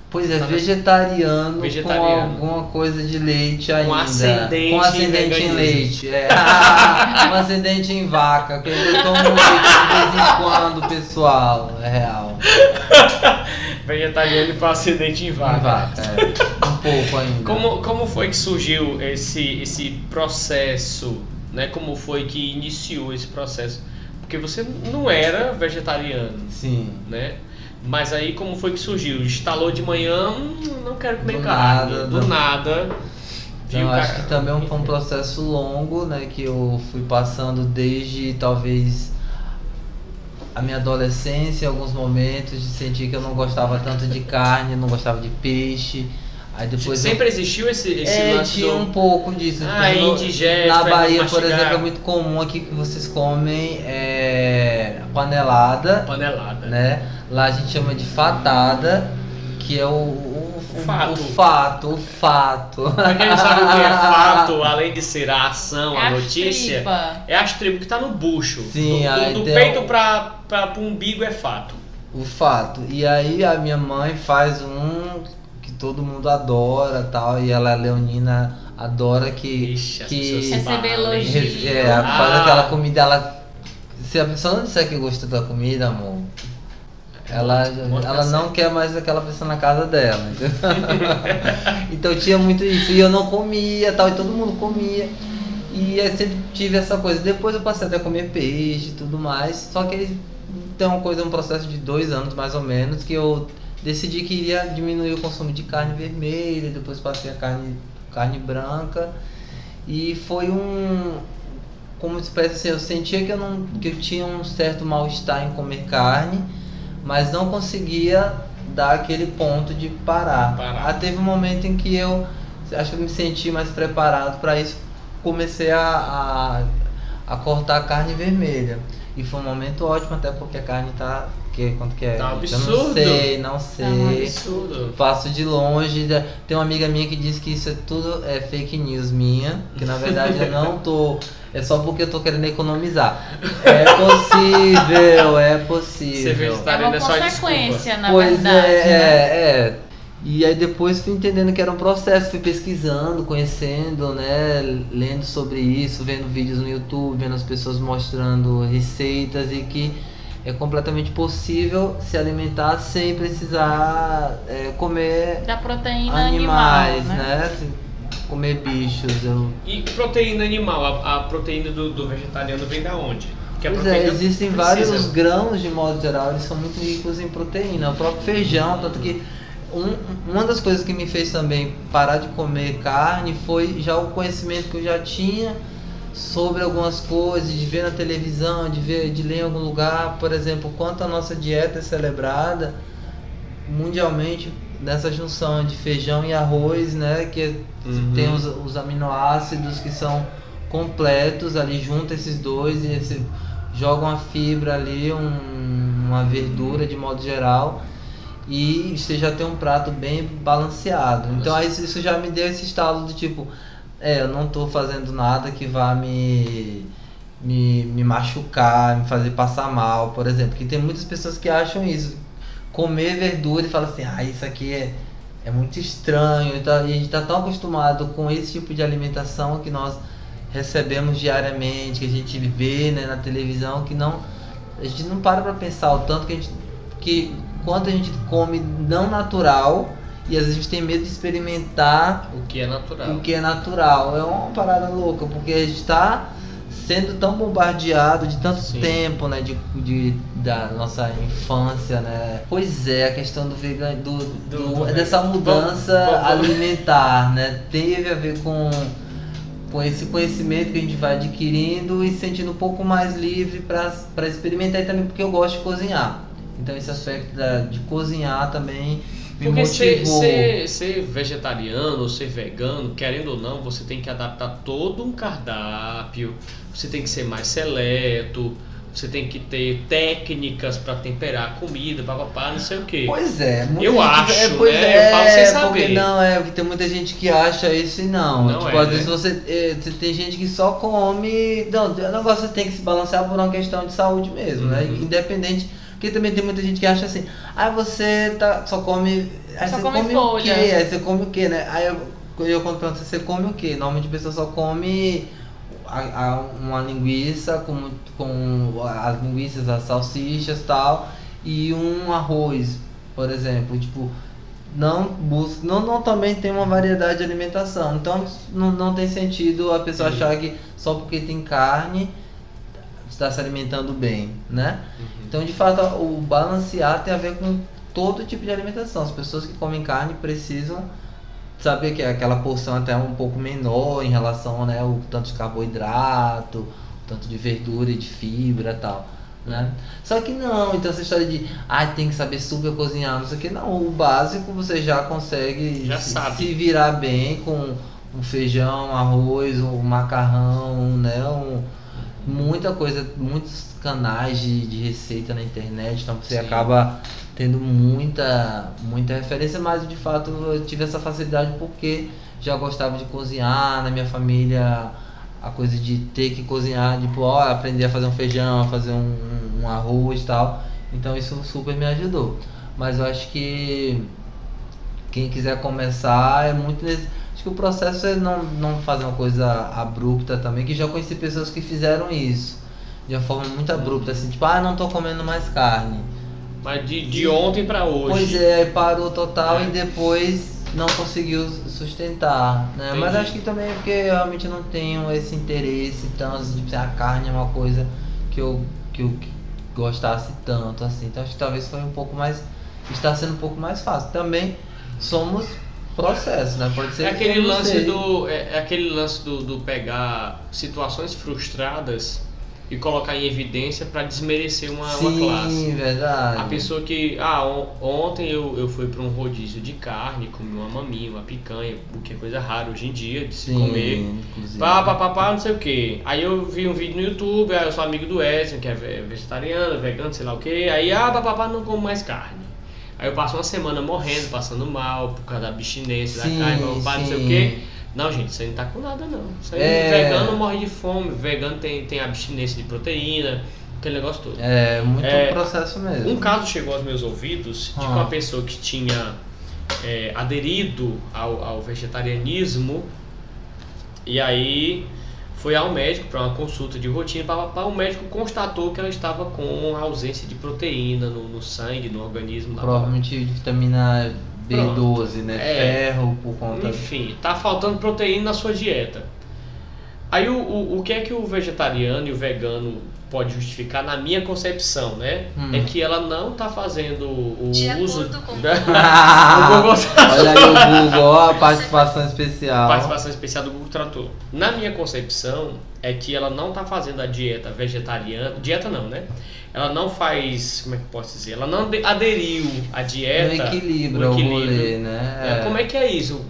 Pois é, vegetariano, Vegetariano. com alguma coisa de leite ainda. ascendente com ascendente em em leite. É. <laughs> com ascendente em vaca. Que eu tomo leite de vez em quando, pessoal. É real. <laughs> Vegetariano para acidente em Em vaca. vaca, é. Um pouco ainda. Como, como foi que surgiu esse, esse processo, né? Como foi que iniciou esse processo? Porque você não era vegetariano, Sim. né? Mas aí como foi que surgiu? Instalou de manhã, hum, não quero comer Do carne. nada, do não. nada. Então, viu, acho que também foi um processo longo, né? Que eu fui passando desde talvez a minha adolescência, em alguns momentos, de sentir que eu não gostava tanto de carne, não gostava de peixe. Aí depois eu- Sempre existiu esse, esse é, lance tinha do... um pouco disso. Ah, Tipo, no- indigesto, Na Bahia, por exemplo, é muito comum aqui que vocês comem é, panelada, panelada. né? Lá a gente chama de fatada, que é o, o, o- Fato. o fato, o fato. Pra quem não sabe o que é <laughs> fato, além de ser a ação, É a a notícia, tripa. é as tribos que tá no bucho. Sim, do, aí do, do peito o- pra, pra, pro umbigo é fato. O fato. E aí a minha mãe faz um todo mundo adora tal, e ela, a Leonina, adora que. Ixi, que- Receber valem. elogio. É, faz Ah. aquela comida, ela. Se a pessoa não disser que gosta da comida, amor, ela, ela não certo. quer mais aquela pessoa na casa dela. entendeu? <laughs> então tinha muito isso. E eu não comia tal, e todo mundo comia. E eu sempre tive essa coisa. Depois eu passei até a comer peixe e tudo mais. Só que tem uma coisa, um processo de dois anos mais ou menos, que eu decidi que iria diminuir o consumo de carne vermelha, depois passei a carne, carne branca. E foi um. Como espécie assim, eu sentia que eu, não, que eu tinha um certo mal-estar em comer carne, mas não conseguia dar aquele ponto de parar. Parar. Aí teve um momento em que eu acho que eu me senti mais preparado para isso, comecei a, a, a cortar a carne vermelha. E foi um momento ótimo, até porque a carne tá. Que, quanto que é? Tá um Eu não absurdo. sei, não Tá um sei. Absurdo. Passo de longe. Tem uma amiga minha que diz que isso é tudo é fake news minha. Que na verdade eu não tô. É só porque eu tô querendo economizar. É possível, é possível. É vegetariano uma é só consequência, na pois verdade. é, né? é, é. E aí depois fui entendendo que era um processo, fui pesquisando, conhecendo, né, lendo sobre isso, vendo vídeos no YouTube, vendo as pessoas mostrando receitas e que é completamente possível se alimentar sem precisar é, comer Da proteína animais, animal, né? né? Sem Comer bichos. Eu... E proteína animal, a, a proteína do, do vegetariano vem da onde? Que a Pois é, existem precisa. vários grãos de modo geral, eles são muito ricos em proteína. O próprio feijão, tanto que um, uma das coisas que me fez também parar de comer carne foi já o conhecimento que eu já tinha sobre algumas coisas, de ver na televisão, de ver, de ler em algum lugar, por exemplo, quanto a nossa dieta é celebrada mundialmente nessa junção de feijão e arroz, né, que Uhum. tem os, os aminoácidos que são completos ali junta esses dois e você joga uma fibra ali, um- uma verdura de modo geral e você já tem um prato bem balanceado. Então aí isso já me deu esse estalo do tipo, é, eu não tô fazendo nada que vá me me, me machucar, me fazer passar mal, por exemplo, que tem muitas pessoas que acham isso, comer verdura e falam assim, ah, isso aqui é é muito estranho e a gente está tão acostumado com esse tipo de alimentação que nós recebemos diariamente, que a gente vê né, na televisão, que não a gente não para para pensar o tanto que a gente que quanto a gente come não natural e às vezes a gente tem medo de experimentar O que é natural. o que é natural. É uma parada louca, porque a gente está sendo tão bombardeado de tanto Sim. tempo, né, de, de- da nossa infância, né? Pois é, a questão do vegan, do, Do- do- dessa mudança alimentar, né? Teve a ver com com esse conhecimento que a gente vai adquirindo e se sentindo um pouco mais livre para experimentar e também porque eu gosto de cozinhar. Então esse aspecto da- de cozinhar também me Porque ser, motivou. ser, ser vegetariano ou ser vegano, querendo ou não, você tem que adaptar todo um cardápio, você tem que ser mais seleto, você tem que ter técnicas para temperar a comida, papapá, não sei o quê. Pois é, muita Eu gente- acho, é, pois né? é, Eu falo sem porque saber. não, é, tem muita gente que acha isso e não. Não tipo, é, às vezes né? você, é, você tem gente que só come. Não, o negócio tem que se balancear por uma questão de saúde mesmo, né? Uhum. Independente. Porque também tem muita gente que acha assim, ah, você tá, só come. Aí Só você come come, folha. o quê? Aí você come o quê, né? Aí eu, eu quando pergunto você come o quê? Normalmente a pessoa só come a, a- uma linguiça com, com as linguiças, as salsichas e tal, e um arroz, por exemplo. Tipo, não busca. Não, não também tem uma variedade de alimentação. Então não, não tem sentido a pessoa Sim. achar que só porque tem carne está se alimentando bem, né? Então, de fato, o balancear tem a ver com todo tipo de alimentação. As pessoas que comem carne precisam saber que aquela porção até é um pouco menor em relação, né, o tanto de carboidrato, o tanto de verdura e de fibra tal, né? Só que não, então essa história de, ah, tem que saber super cozinhar, não sei o que, não, o básico você já consegue Já se, se virar bem com um feijão, arroz, um macarrão, né, um, muita coisa, muitos canais de, de receita na internet, então você Sim. acaba tendo muita, muita referência, mas de fato eu tive essa facilidade porque já gostava de cozinhar na minha família, a coisa de ter que cozinhar, tipo, ó, aprender a fazer um feijão, a fazer um, um arroz e tal. Então isso super me ajudou. Mas eu acho que quem quiser começar é muito nesse. Acho que o processo é não, não fazer uma coisa abrupta também, que já conheci pessoas que fizeram isso. De uma forma muito abrupta, assim, tipo, ah, não tô comendo mais carne. Mas de, de ontem pra hoje. Pois é, aí parou total É. e depois não conseguiu sustentar, né? Mas acho que também é porque eu realmente não tenho esse interesse tanto, tipo, a carne é uma coisa que eu, que eu gostasse tanto, assim. Então acho que talvez foi um pouco mais, está sendo um pouco mais fácil. Também somos processo, né? Pode ser É que aquele lance do. É, é aquele lance do, do pegar situações frustradas e colocar em evidência pra desmerecer uma, uma Sim, classe. verdade. A pessoa que. Ah, on- ontem eu, eu fui pra um rodízio de carne, comi uma maminha, uma picanha, o que é coisa rara hoje em dia de se Sim, comer. inclusive. Pá, pá, pá, pá, não sei o que. Aí eu vi um vídeo no YouTube, aí eu sou amigo do Edson, que é ve- vegetariano, vegano, sei lá o que. Aí, ah, pá, pá, pá, não como mais carne. Aí eu passo uma semana morrendo, passando mal, por causa da abstinência Sim, da carne, não sei o que. Não, gente, isso aí não tá com nada não. Isso aí, É. vegano morre de fome, vegano tem, tem abstinência de proteína, aquele negócio todo. É muito É, processo mesmo. Um caso chegou aos meus ouvidos de Ah. uma pessoa que tinha é, aderido ao, ao vegetarianismo e aí foi ao médico para uma consulta de rotina. Pá, pá, pá, o médico constatou que ela estava com ausência de proteína no, no sangue, no organismo. lá. Provavelmente vitamina B12, né? É. Ferro por conta. Enfim, tá faltando proteína na sua dieta. Aí o, o, o que é que o vegetariano e o vegano pode justificar na minha concepção, né? Hum. É que ela não tá fazendo o De uso acordo com- da <laughs> Google- <laughs> Olha aí o Google, ó, a participação especial. participação especial do Google Trator. Na minha concepção é que ela não tá fazendo a dieta vegetariana, dieta não, né? Ela não faz, como é que eu posso dizer? Ela não ade- aderiu à dieta. No equilíbrio, no o equilíbrio. rolê, né? É, Como é que é isso?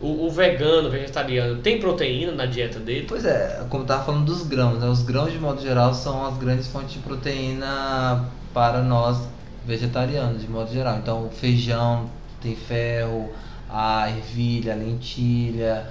O, o vegano, o vegetariano, tem proteína na dieta dele? Pois é, como eu tava falando dos grãos, né? Os grãos de modo geral são as grandes fontes de proteína para nós vegetarianos, de modo geral. Então o feijão tem ferro, a ervilha, a lentilha,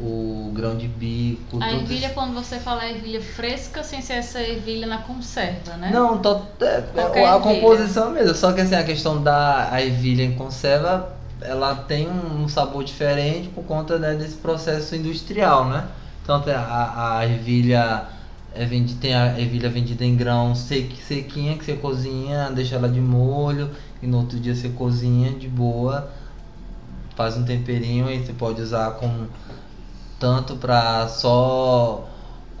o grão de bico, A ervilha, quando você fala ervilha fresca, sem ser essa ervilha na conserva, né? Não, to- é- Qualquer a ervilha. composição é mesmo. Só que assim, a questão da a ervilha em conserva, ela tem um sabor diferente por conta né, desse processo industrial, né? Então tem a, a ervilha é vendi, tem a ervilha vendida em grão sequi, sequinha que você cozinha, deixa ela de molho e no outro dia você cozinha de boa, faz um temperinho e você pode usar como tanto para só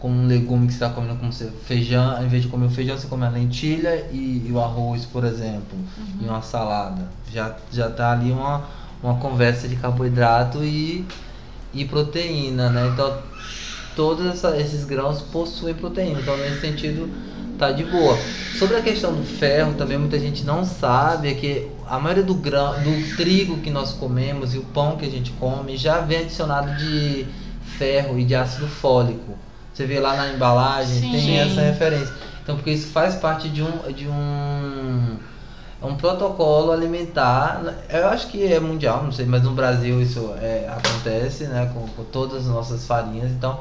com um legume que você está comendo como você, feijão, ao invés de comer o feijão, você come a lentilha e, e o arroz, por exemplo, Uhum. e uma salada. Já, já tá ali uma, uma conversa de carboidrato e, e proteína, né? Então todos esses grãos possuem proteína, então nesse sentido tá de boa. Sobre a questão do ferro, também muita gente não sabe é que a maioria do grão, do trigo que nós comemos e o pão que a gente come já vem adicionado de ferro e de ácido fólico. Você vê lá na embalagem, Sim. tem essa referência. Então, porque isso faz parte de um, de um, um protocolo alimentar. Eu acho que é mundial, não sei, mas no Brasil isso é, acontece, né, com, com todas as nossas farinhas. Então,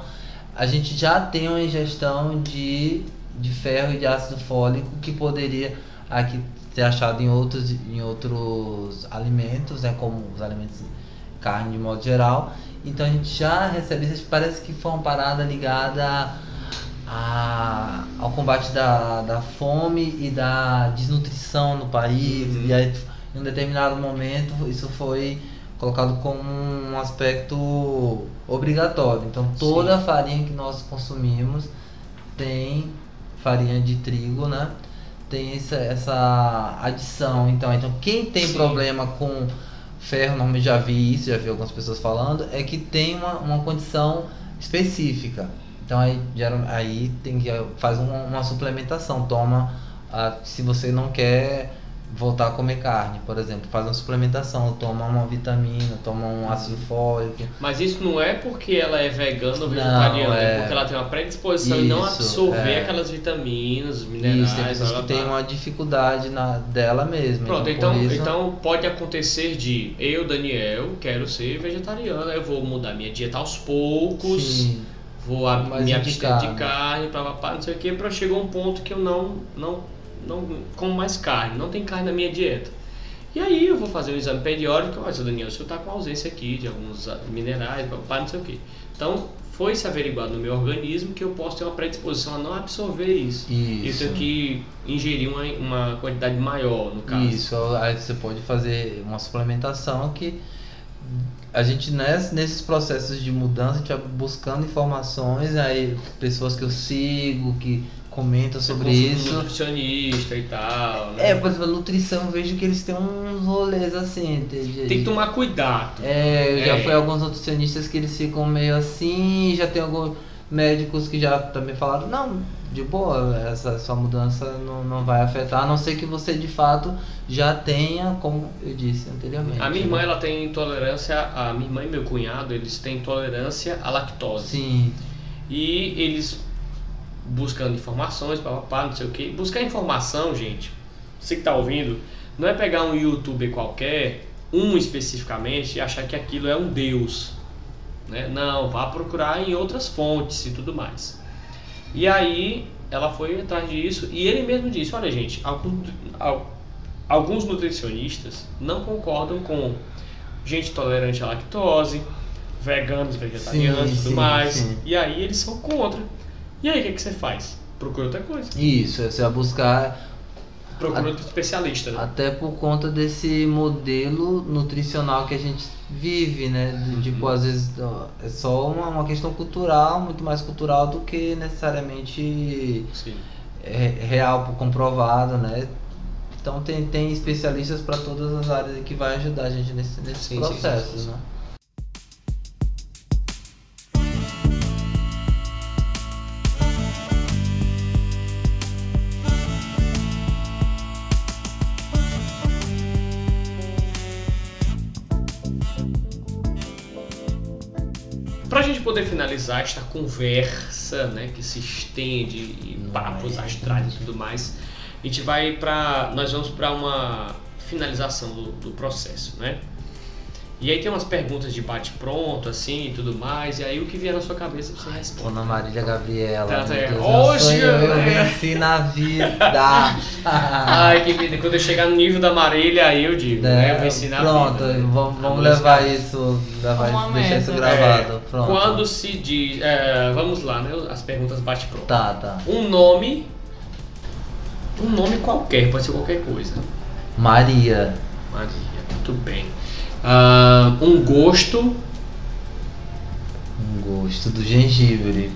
a gente já tem uma ingestão de, de ferro e de ácido fólico que poderia aqui ser achado em outros, em outros alimentos, né, como os alimentos carne de modo geral. Então a gente já recebe isso, parece que foi uma parada ligada a, ao combate da, da fome e da desnutrição no país. Uhum. E aí, em um determinado momento, isso foi colocado como um aspecto obrigatório. Então toda a farinha que nós consumimos tem farinha de trigo, né? Tem essa, essa adição. Então, então quem tem Sim. problema com ferro, normalmente já vi isso, já vi algumas pessoas falando, é que tem uma, uma condição específica. Então aí, aí tem que faz uma, uma suplementação, toma ah, se você não quer voltar a comer carne, por exemplo, faz uma suplementação, toma uma vitamina, toma um ácido fólico. Mas isso não é porque ela é vegana ou vegetariana, é... é- porque ela tem uma predisposição em não Isso, absorver é. aquelas vitaminas, minerais. Isso, tem pessoas que têm uma dificuldade na, dela mesma. Pronto, por então, isso- então pode acontecer de eu, Daniel, quero ser vegetariano, eu vou mudar minha dieta aos poucos, Sim, vou me abster de carne, papapá, não sei o que, pra chegar um ponto que eu não, não, não como mais carne, não tem carne na minha dieta. E aí eu vou fazer um exame periódico, olha, seu Daniel, o senhor está com ausência aqui de alguns minerais, papapá, não sei o que. Então, foi se averiguado no meu organismo que eu posso ter uma predisposição a não absorver isso. E eu isso. tenho que ingerir uma, uma quantidade maior, no caso. Isso, aí você pode fazer uma suplementação que a gente ness- nesses processos de mudança, a gente vai buscando informações, aí pessoas que eu sigo, que comentam sobre isso. nutricionista e tal. né? É, por exemplo, a nutrição, eu vejo que eles têm uns rolês assim. de- Tem que tomar cuidado. É, já É. fui a alguns nutricionistas que eles ficam meio assim, já tem alguns médicos que já também falaram, não, de boa, essa sua mudança não, não vai afetar, a não ser que você de fato já tenha, como eu disse anteriormente. A minha irmã né? ela tem intolerância, a minha irmã e meu cunhado, eles têm intolerância à lactose. Sim, E eles buscando informações, papapá, não sei o que. Buscar informação, gente, você que tá ouvindo, não é pegar um youtuber qualquer, um especificamente, e achar que aquilo é um deus. Né? Não, vá procurar em outras fontes e tudo mais. E aí ela foi atrás disso e ele mesmo disse, olha gente, alguns nutricionistas não concordam com gente tolerante à lactose, veganos, vegetarianos e tudo mais. sim. E aí eles são contra. E aí o que, que você faz? Procura outra coisa. isso, você vai buscar Procura outro especialista. Né? até por conta desse modelo nutricional que a gente vive, né? Uhum. Tipo, às vezes é só uma, uma questão cultural, muito mais cultural do que necessariamente é, real, comprovado, né? Então tem, tem especialistas para todas as áreas que vai ajudar a gente nesse, nesses Sim, processos, sim, sim. né? Poder finalizar esta conversa, né, que se estende e papos é. astrais e tudo mais, a gente vai pra. Nós vamos para uma finalização do, do processo, né? E aí tem umas perguntas de bate-pronto, assim, e tudo mais, e aí o que vier na sua cabeça você responde. Dona Marília Gabriela. Tá, meu tá. Deus, meu Hoje sonho, eu, eu- venci na vida. <laughs> Ai, que vida. Quando eu chegar no nível da Marília, aí eu digo, né? Eu vou ensinar a É, Pronto, vida, né? vamos, vamos levar isso, levar deixar isso gravado. É, Pronto. Quando se diz. é, vamos lá, né? As perguntas bate-pronto. Tá, tá. Um nome. Um nome qualquer, pode ser qualquer coisa. Maria. Maria, muito bem. Ah, um gosto. Um gosto do gengibre.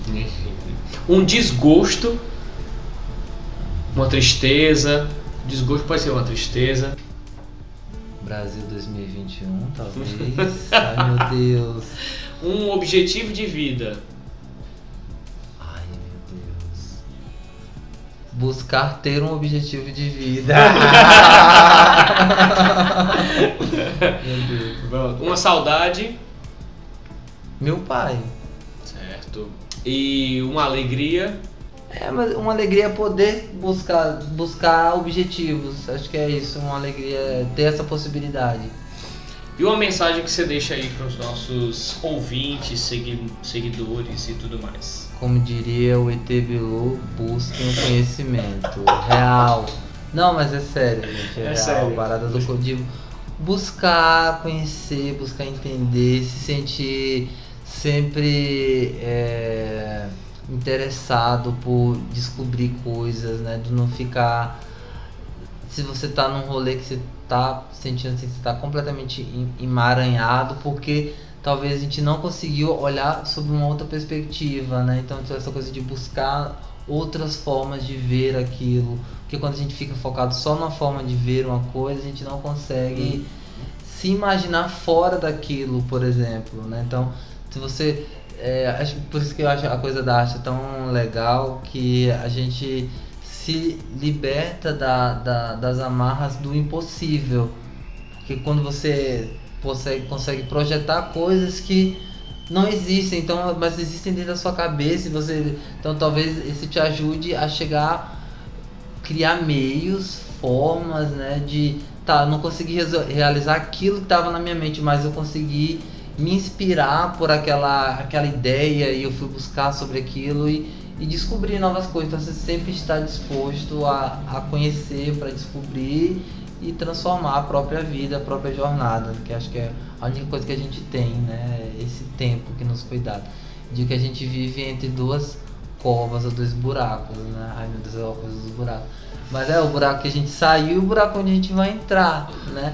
Um desgosto. Uma tristeza. Desgosto pode ser uma tristeza. Brasil 2021, talvez. <laughs> Ai meu Deus. Um objetivo de vida. Buscar ter um objetivo de vida. <laughs> Uma saudade. Meu pai. Certo. E uma alegria. É, mas uma alegria é poder buscar, buscar objetivos. Acho que é isso, uma alegria é ter essa possibilidade. E uma mensagem que você deixa aí para os nossos ouvintes, segui- seguidores e tudo mais. Como diria o ET Bilu, busquem o conhecimento real. Não, mas é sério, gente. É, É real, sério. parada do de buscar conhecer, buscar entender, se sentir sempre é, interessado por descobrir coisas, né? De não ficar. Se você tá num rolê que você tá sentindo assim, que você tá completamente em- emaranhado, porque talvez a gente não conseguiu olhar sob uma outra perspectiva, né? Então essa coisa de buscar outras formas de ver aquilo. Porque quando a gente fica focado só numa forma de ver uma coisa, a gente não consegue se imaginar fora daquilo, por exemplo, né? Então, se você é, acho por isso que eu acho a coisa da arte tão legal que a gente se liberta da, da- das amarras do impossível. Porque quando você consegue, consegue projetar coisas que não existem, então, mas existem dentro da sua cabeça e você. Então talvez isso te ajude a chegar, criar meios, formas, né? De tá, não consegui realizar aquilo que estava na minha mente, mas eu consegui me inspirar por aquela, aquela ideia e eu fui buscar sobre aquilo e, e descobrir novas coisas. Então você sempre está disposto a, a conhecer para descobrir e transformar a própria vida, a própria jornada, que acho que é a única coisa que a gente tem, né? Esse tempo que nos foi dado. De que a gente vive entre duas covas ou dois buracos, né? Ai meu Deus, é uma coisa dos buracos. Mas é o buraco que a gente saiu e o buraco onde a gente vai entrar, né?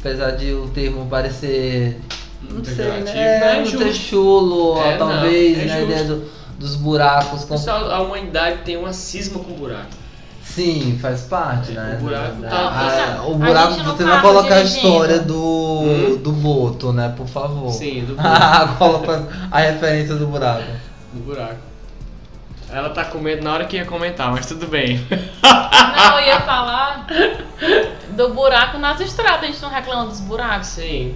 Apesar de o termo parecer. Não sei, Pejorativo, né? não é não justo. chulo, É, não, talvez, é né? Ideia do- dos buracos. Com... A humanidade tem uma cisma com buraco. Sim, faz parte, né? O buraco Da- tá- Ah, a o buraco, você vai colocar a história do, Hum? do Boto, né? Por favor. Sim, do <laughs> buraco. Ah, coloca a referência do buraco. do buraco. Ela tá com medo na hora que ia comentar, mas tudo bem. Não, eu ia <laughs> falar do buraco nas estradas. A gente não reclama dos buracos. Sim.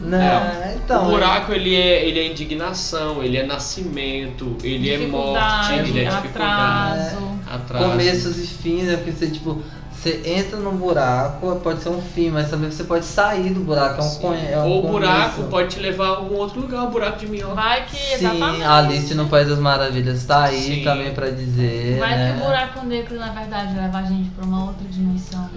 Né? Então. o buraco ele é, ele é indignação, ele é nascimento, ele é morte, ele é dificuldade. atraso. Atraso. começos e fins, né? Porque você, tipo, você entra num buraco, pode ser um fim, mas também você pode sair do buraco. É um, Sim. conhe- é um Ou o buraco pode te levar a algum outro lugar, o buraco de minhoca. Vai que Sim, exatamente. a Alice no País das Maravilhas tá aí Sim. também pra dizer. Vai né? que o buraco negro, na verdade, leva a gente pra uma outra dimensão.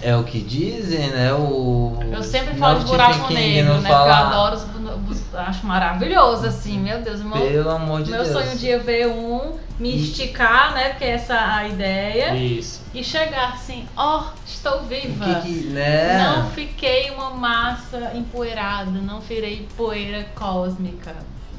É o que dizem, né? O... Eu sempre falo de buraco King negro, não né? Porque eu fala- adoro os, os- acho maravilhoso, assim, meu Deus. Meu, Pelo amor de meu Deus. sonho um dia é ver um, me esticar, né? Porque essa é a ideia. Isso. E chegar assim, ó, estou O viva. que que, né? Não fiquei uma massa empoeirada, não virei poeira cósmica.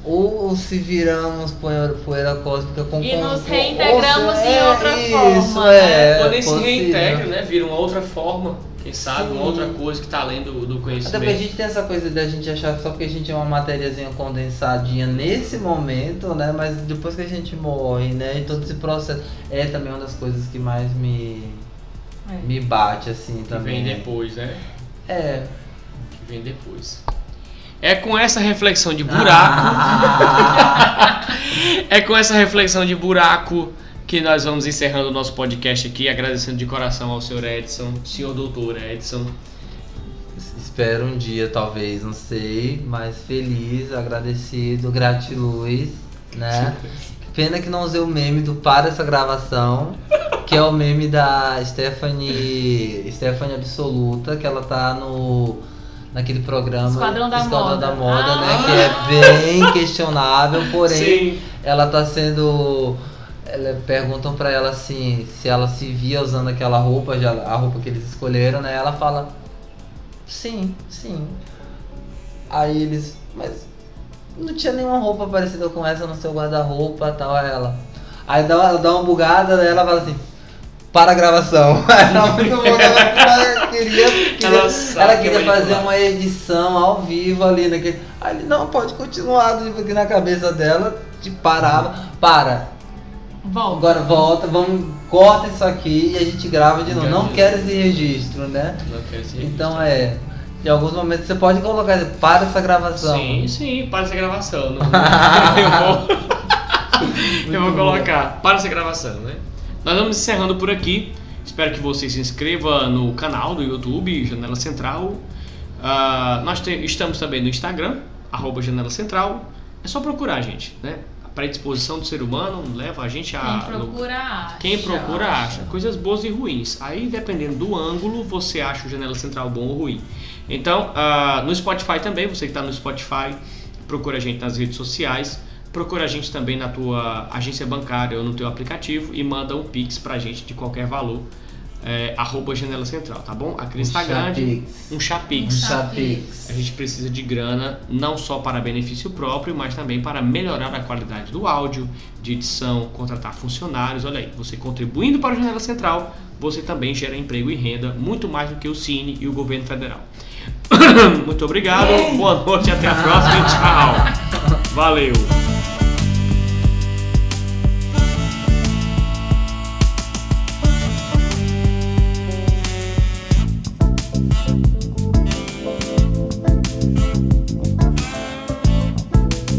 Ou se viramos poeira, poeira cósmica com E nos com- reintegramos ou em é, outra isso, forma, É, Quando eles se possível. reintegram, né? Vira uma outra forma, quem sabe, Sim. uma outra coisa que tá além do, do Até porque a conhecimento. gente tem essa coisa da gente achar que só porque a gente é uma matériazinha condensadinha nesse momento, né? Mas depois que a gente morre, né? E todo esse processo é também uma das coisas que mais me, É. me bate, assim, Que também. vem depois, né? É. Que vem depois. É com essa reflexão de buraco. Ah, <laughs> É com essa reflexão de buraco que nós vamos encerrando o nosso podcast aqui, agradecendo de coração ao senhor Edson, senhor doutor Edson. Espero um dia, talvez, não sei, mas feliz, agradecido, gratiluz, né? <laughs> Pena que não usei o meme do para essa gravação, que é o meme da Stephanie, Stephanie Absoluta, que ela tá no naquele programa Esquadrão da Moda. da Moda, né? Ah! Que é bem questionável, porém Sim. ela tá sendo ela, perguntam pra ela assim, se ela se via usando aquela roupa, já, a roupa que eles escolheram, né? Ela fala, sim, sim. Aí eles, mas não tinha nenhuma roupa parecida com essa no seu guarda-roupa, tal, aí ela. Aí dá, dá uma bugada, daí ela fala assim, para a gravação. <laughs> Ela muito bom, ela queria, queria- Ela <laughs> ela, queria fazer uma edição ao vivo ali naquele. Aí ele, não, pode continuar, tipo, aqui na cabeça dela, te parava, para. Volta. Agora volta, vamos, corta isso aqui e a gente grava de novo. Não de quero esse registro, né? Não quero esse Então é. Em alguns momentos você pode colocar, para essa gravação. Sim, sim, para essa gravação. Não, <laughs> eu vou, eu vou colocar para essa gravação, né? Nós vamos encerrando por aqui. Espero que você se inscreva no canal do YouTube, Janela Central. Ah, nós te- estamos também no Instagram, arroba Janela Central. É só procurar, gente, né? predisposição do ser humano leva a gente a. Quem procura acha. Quem procura acha. Coisas boas e ruins. Aí, dependendo do ângulo, você acha o janela central bom ou ruim. Então, uh, no Spotify também, você que está no Spotify, procura a gente nas redes sociais. Procura a gente também na tua agência bancária ou no teu aplicativo e manda um pix pra gente de qualquer valor é, arroba janela central, tá bom? A Cris Um tá grande, chapix. um Um chapix. chapix. A gente precisa de grana não só para benefício próprio, mas também para melhorar a qualidade do áudio, de edição, contratar funcionários. Olha aí, você contribuindo para a Janela Central, você também gera emprego e renda, muito mais do que o Cine e o governo federal. Muito obrigado, boa noite, até a próxima e tchau. Valeu!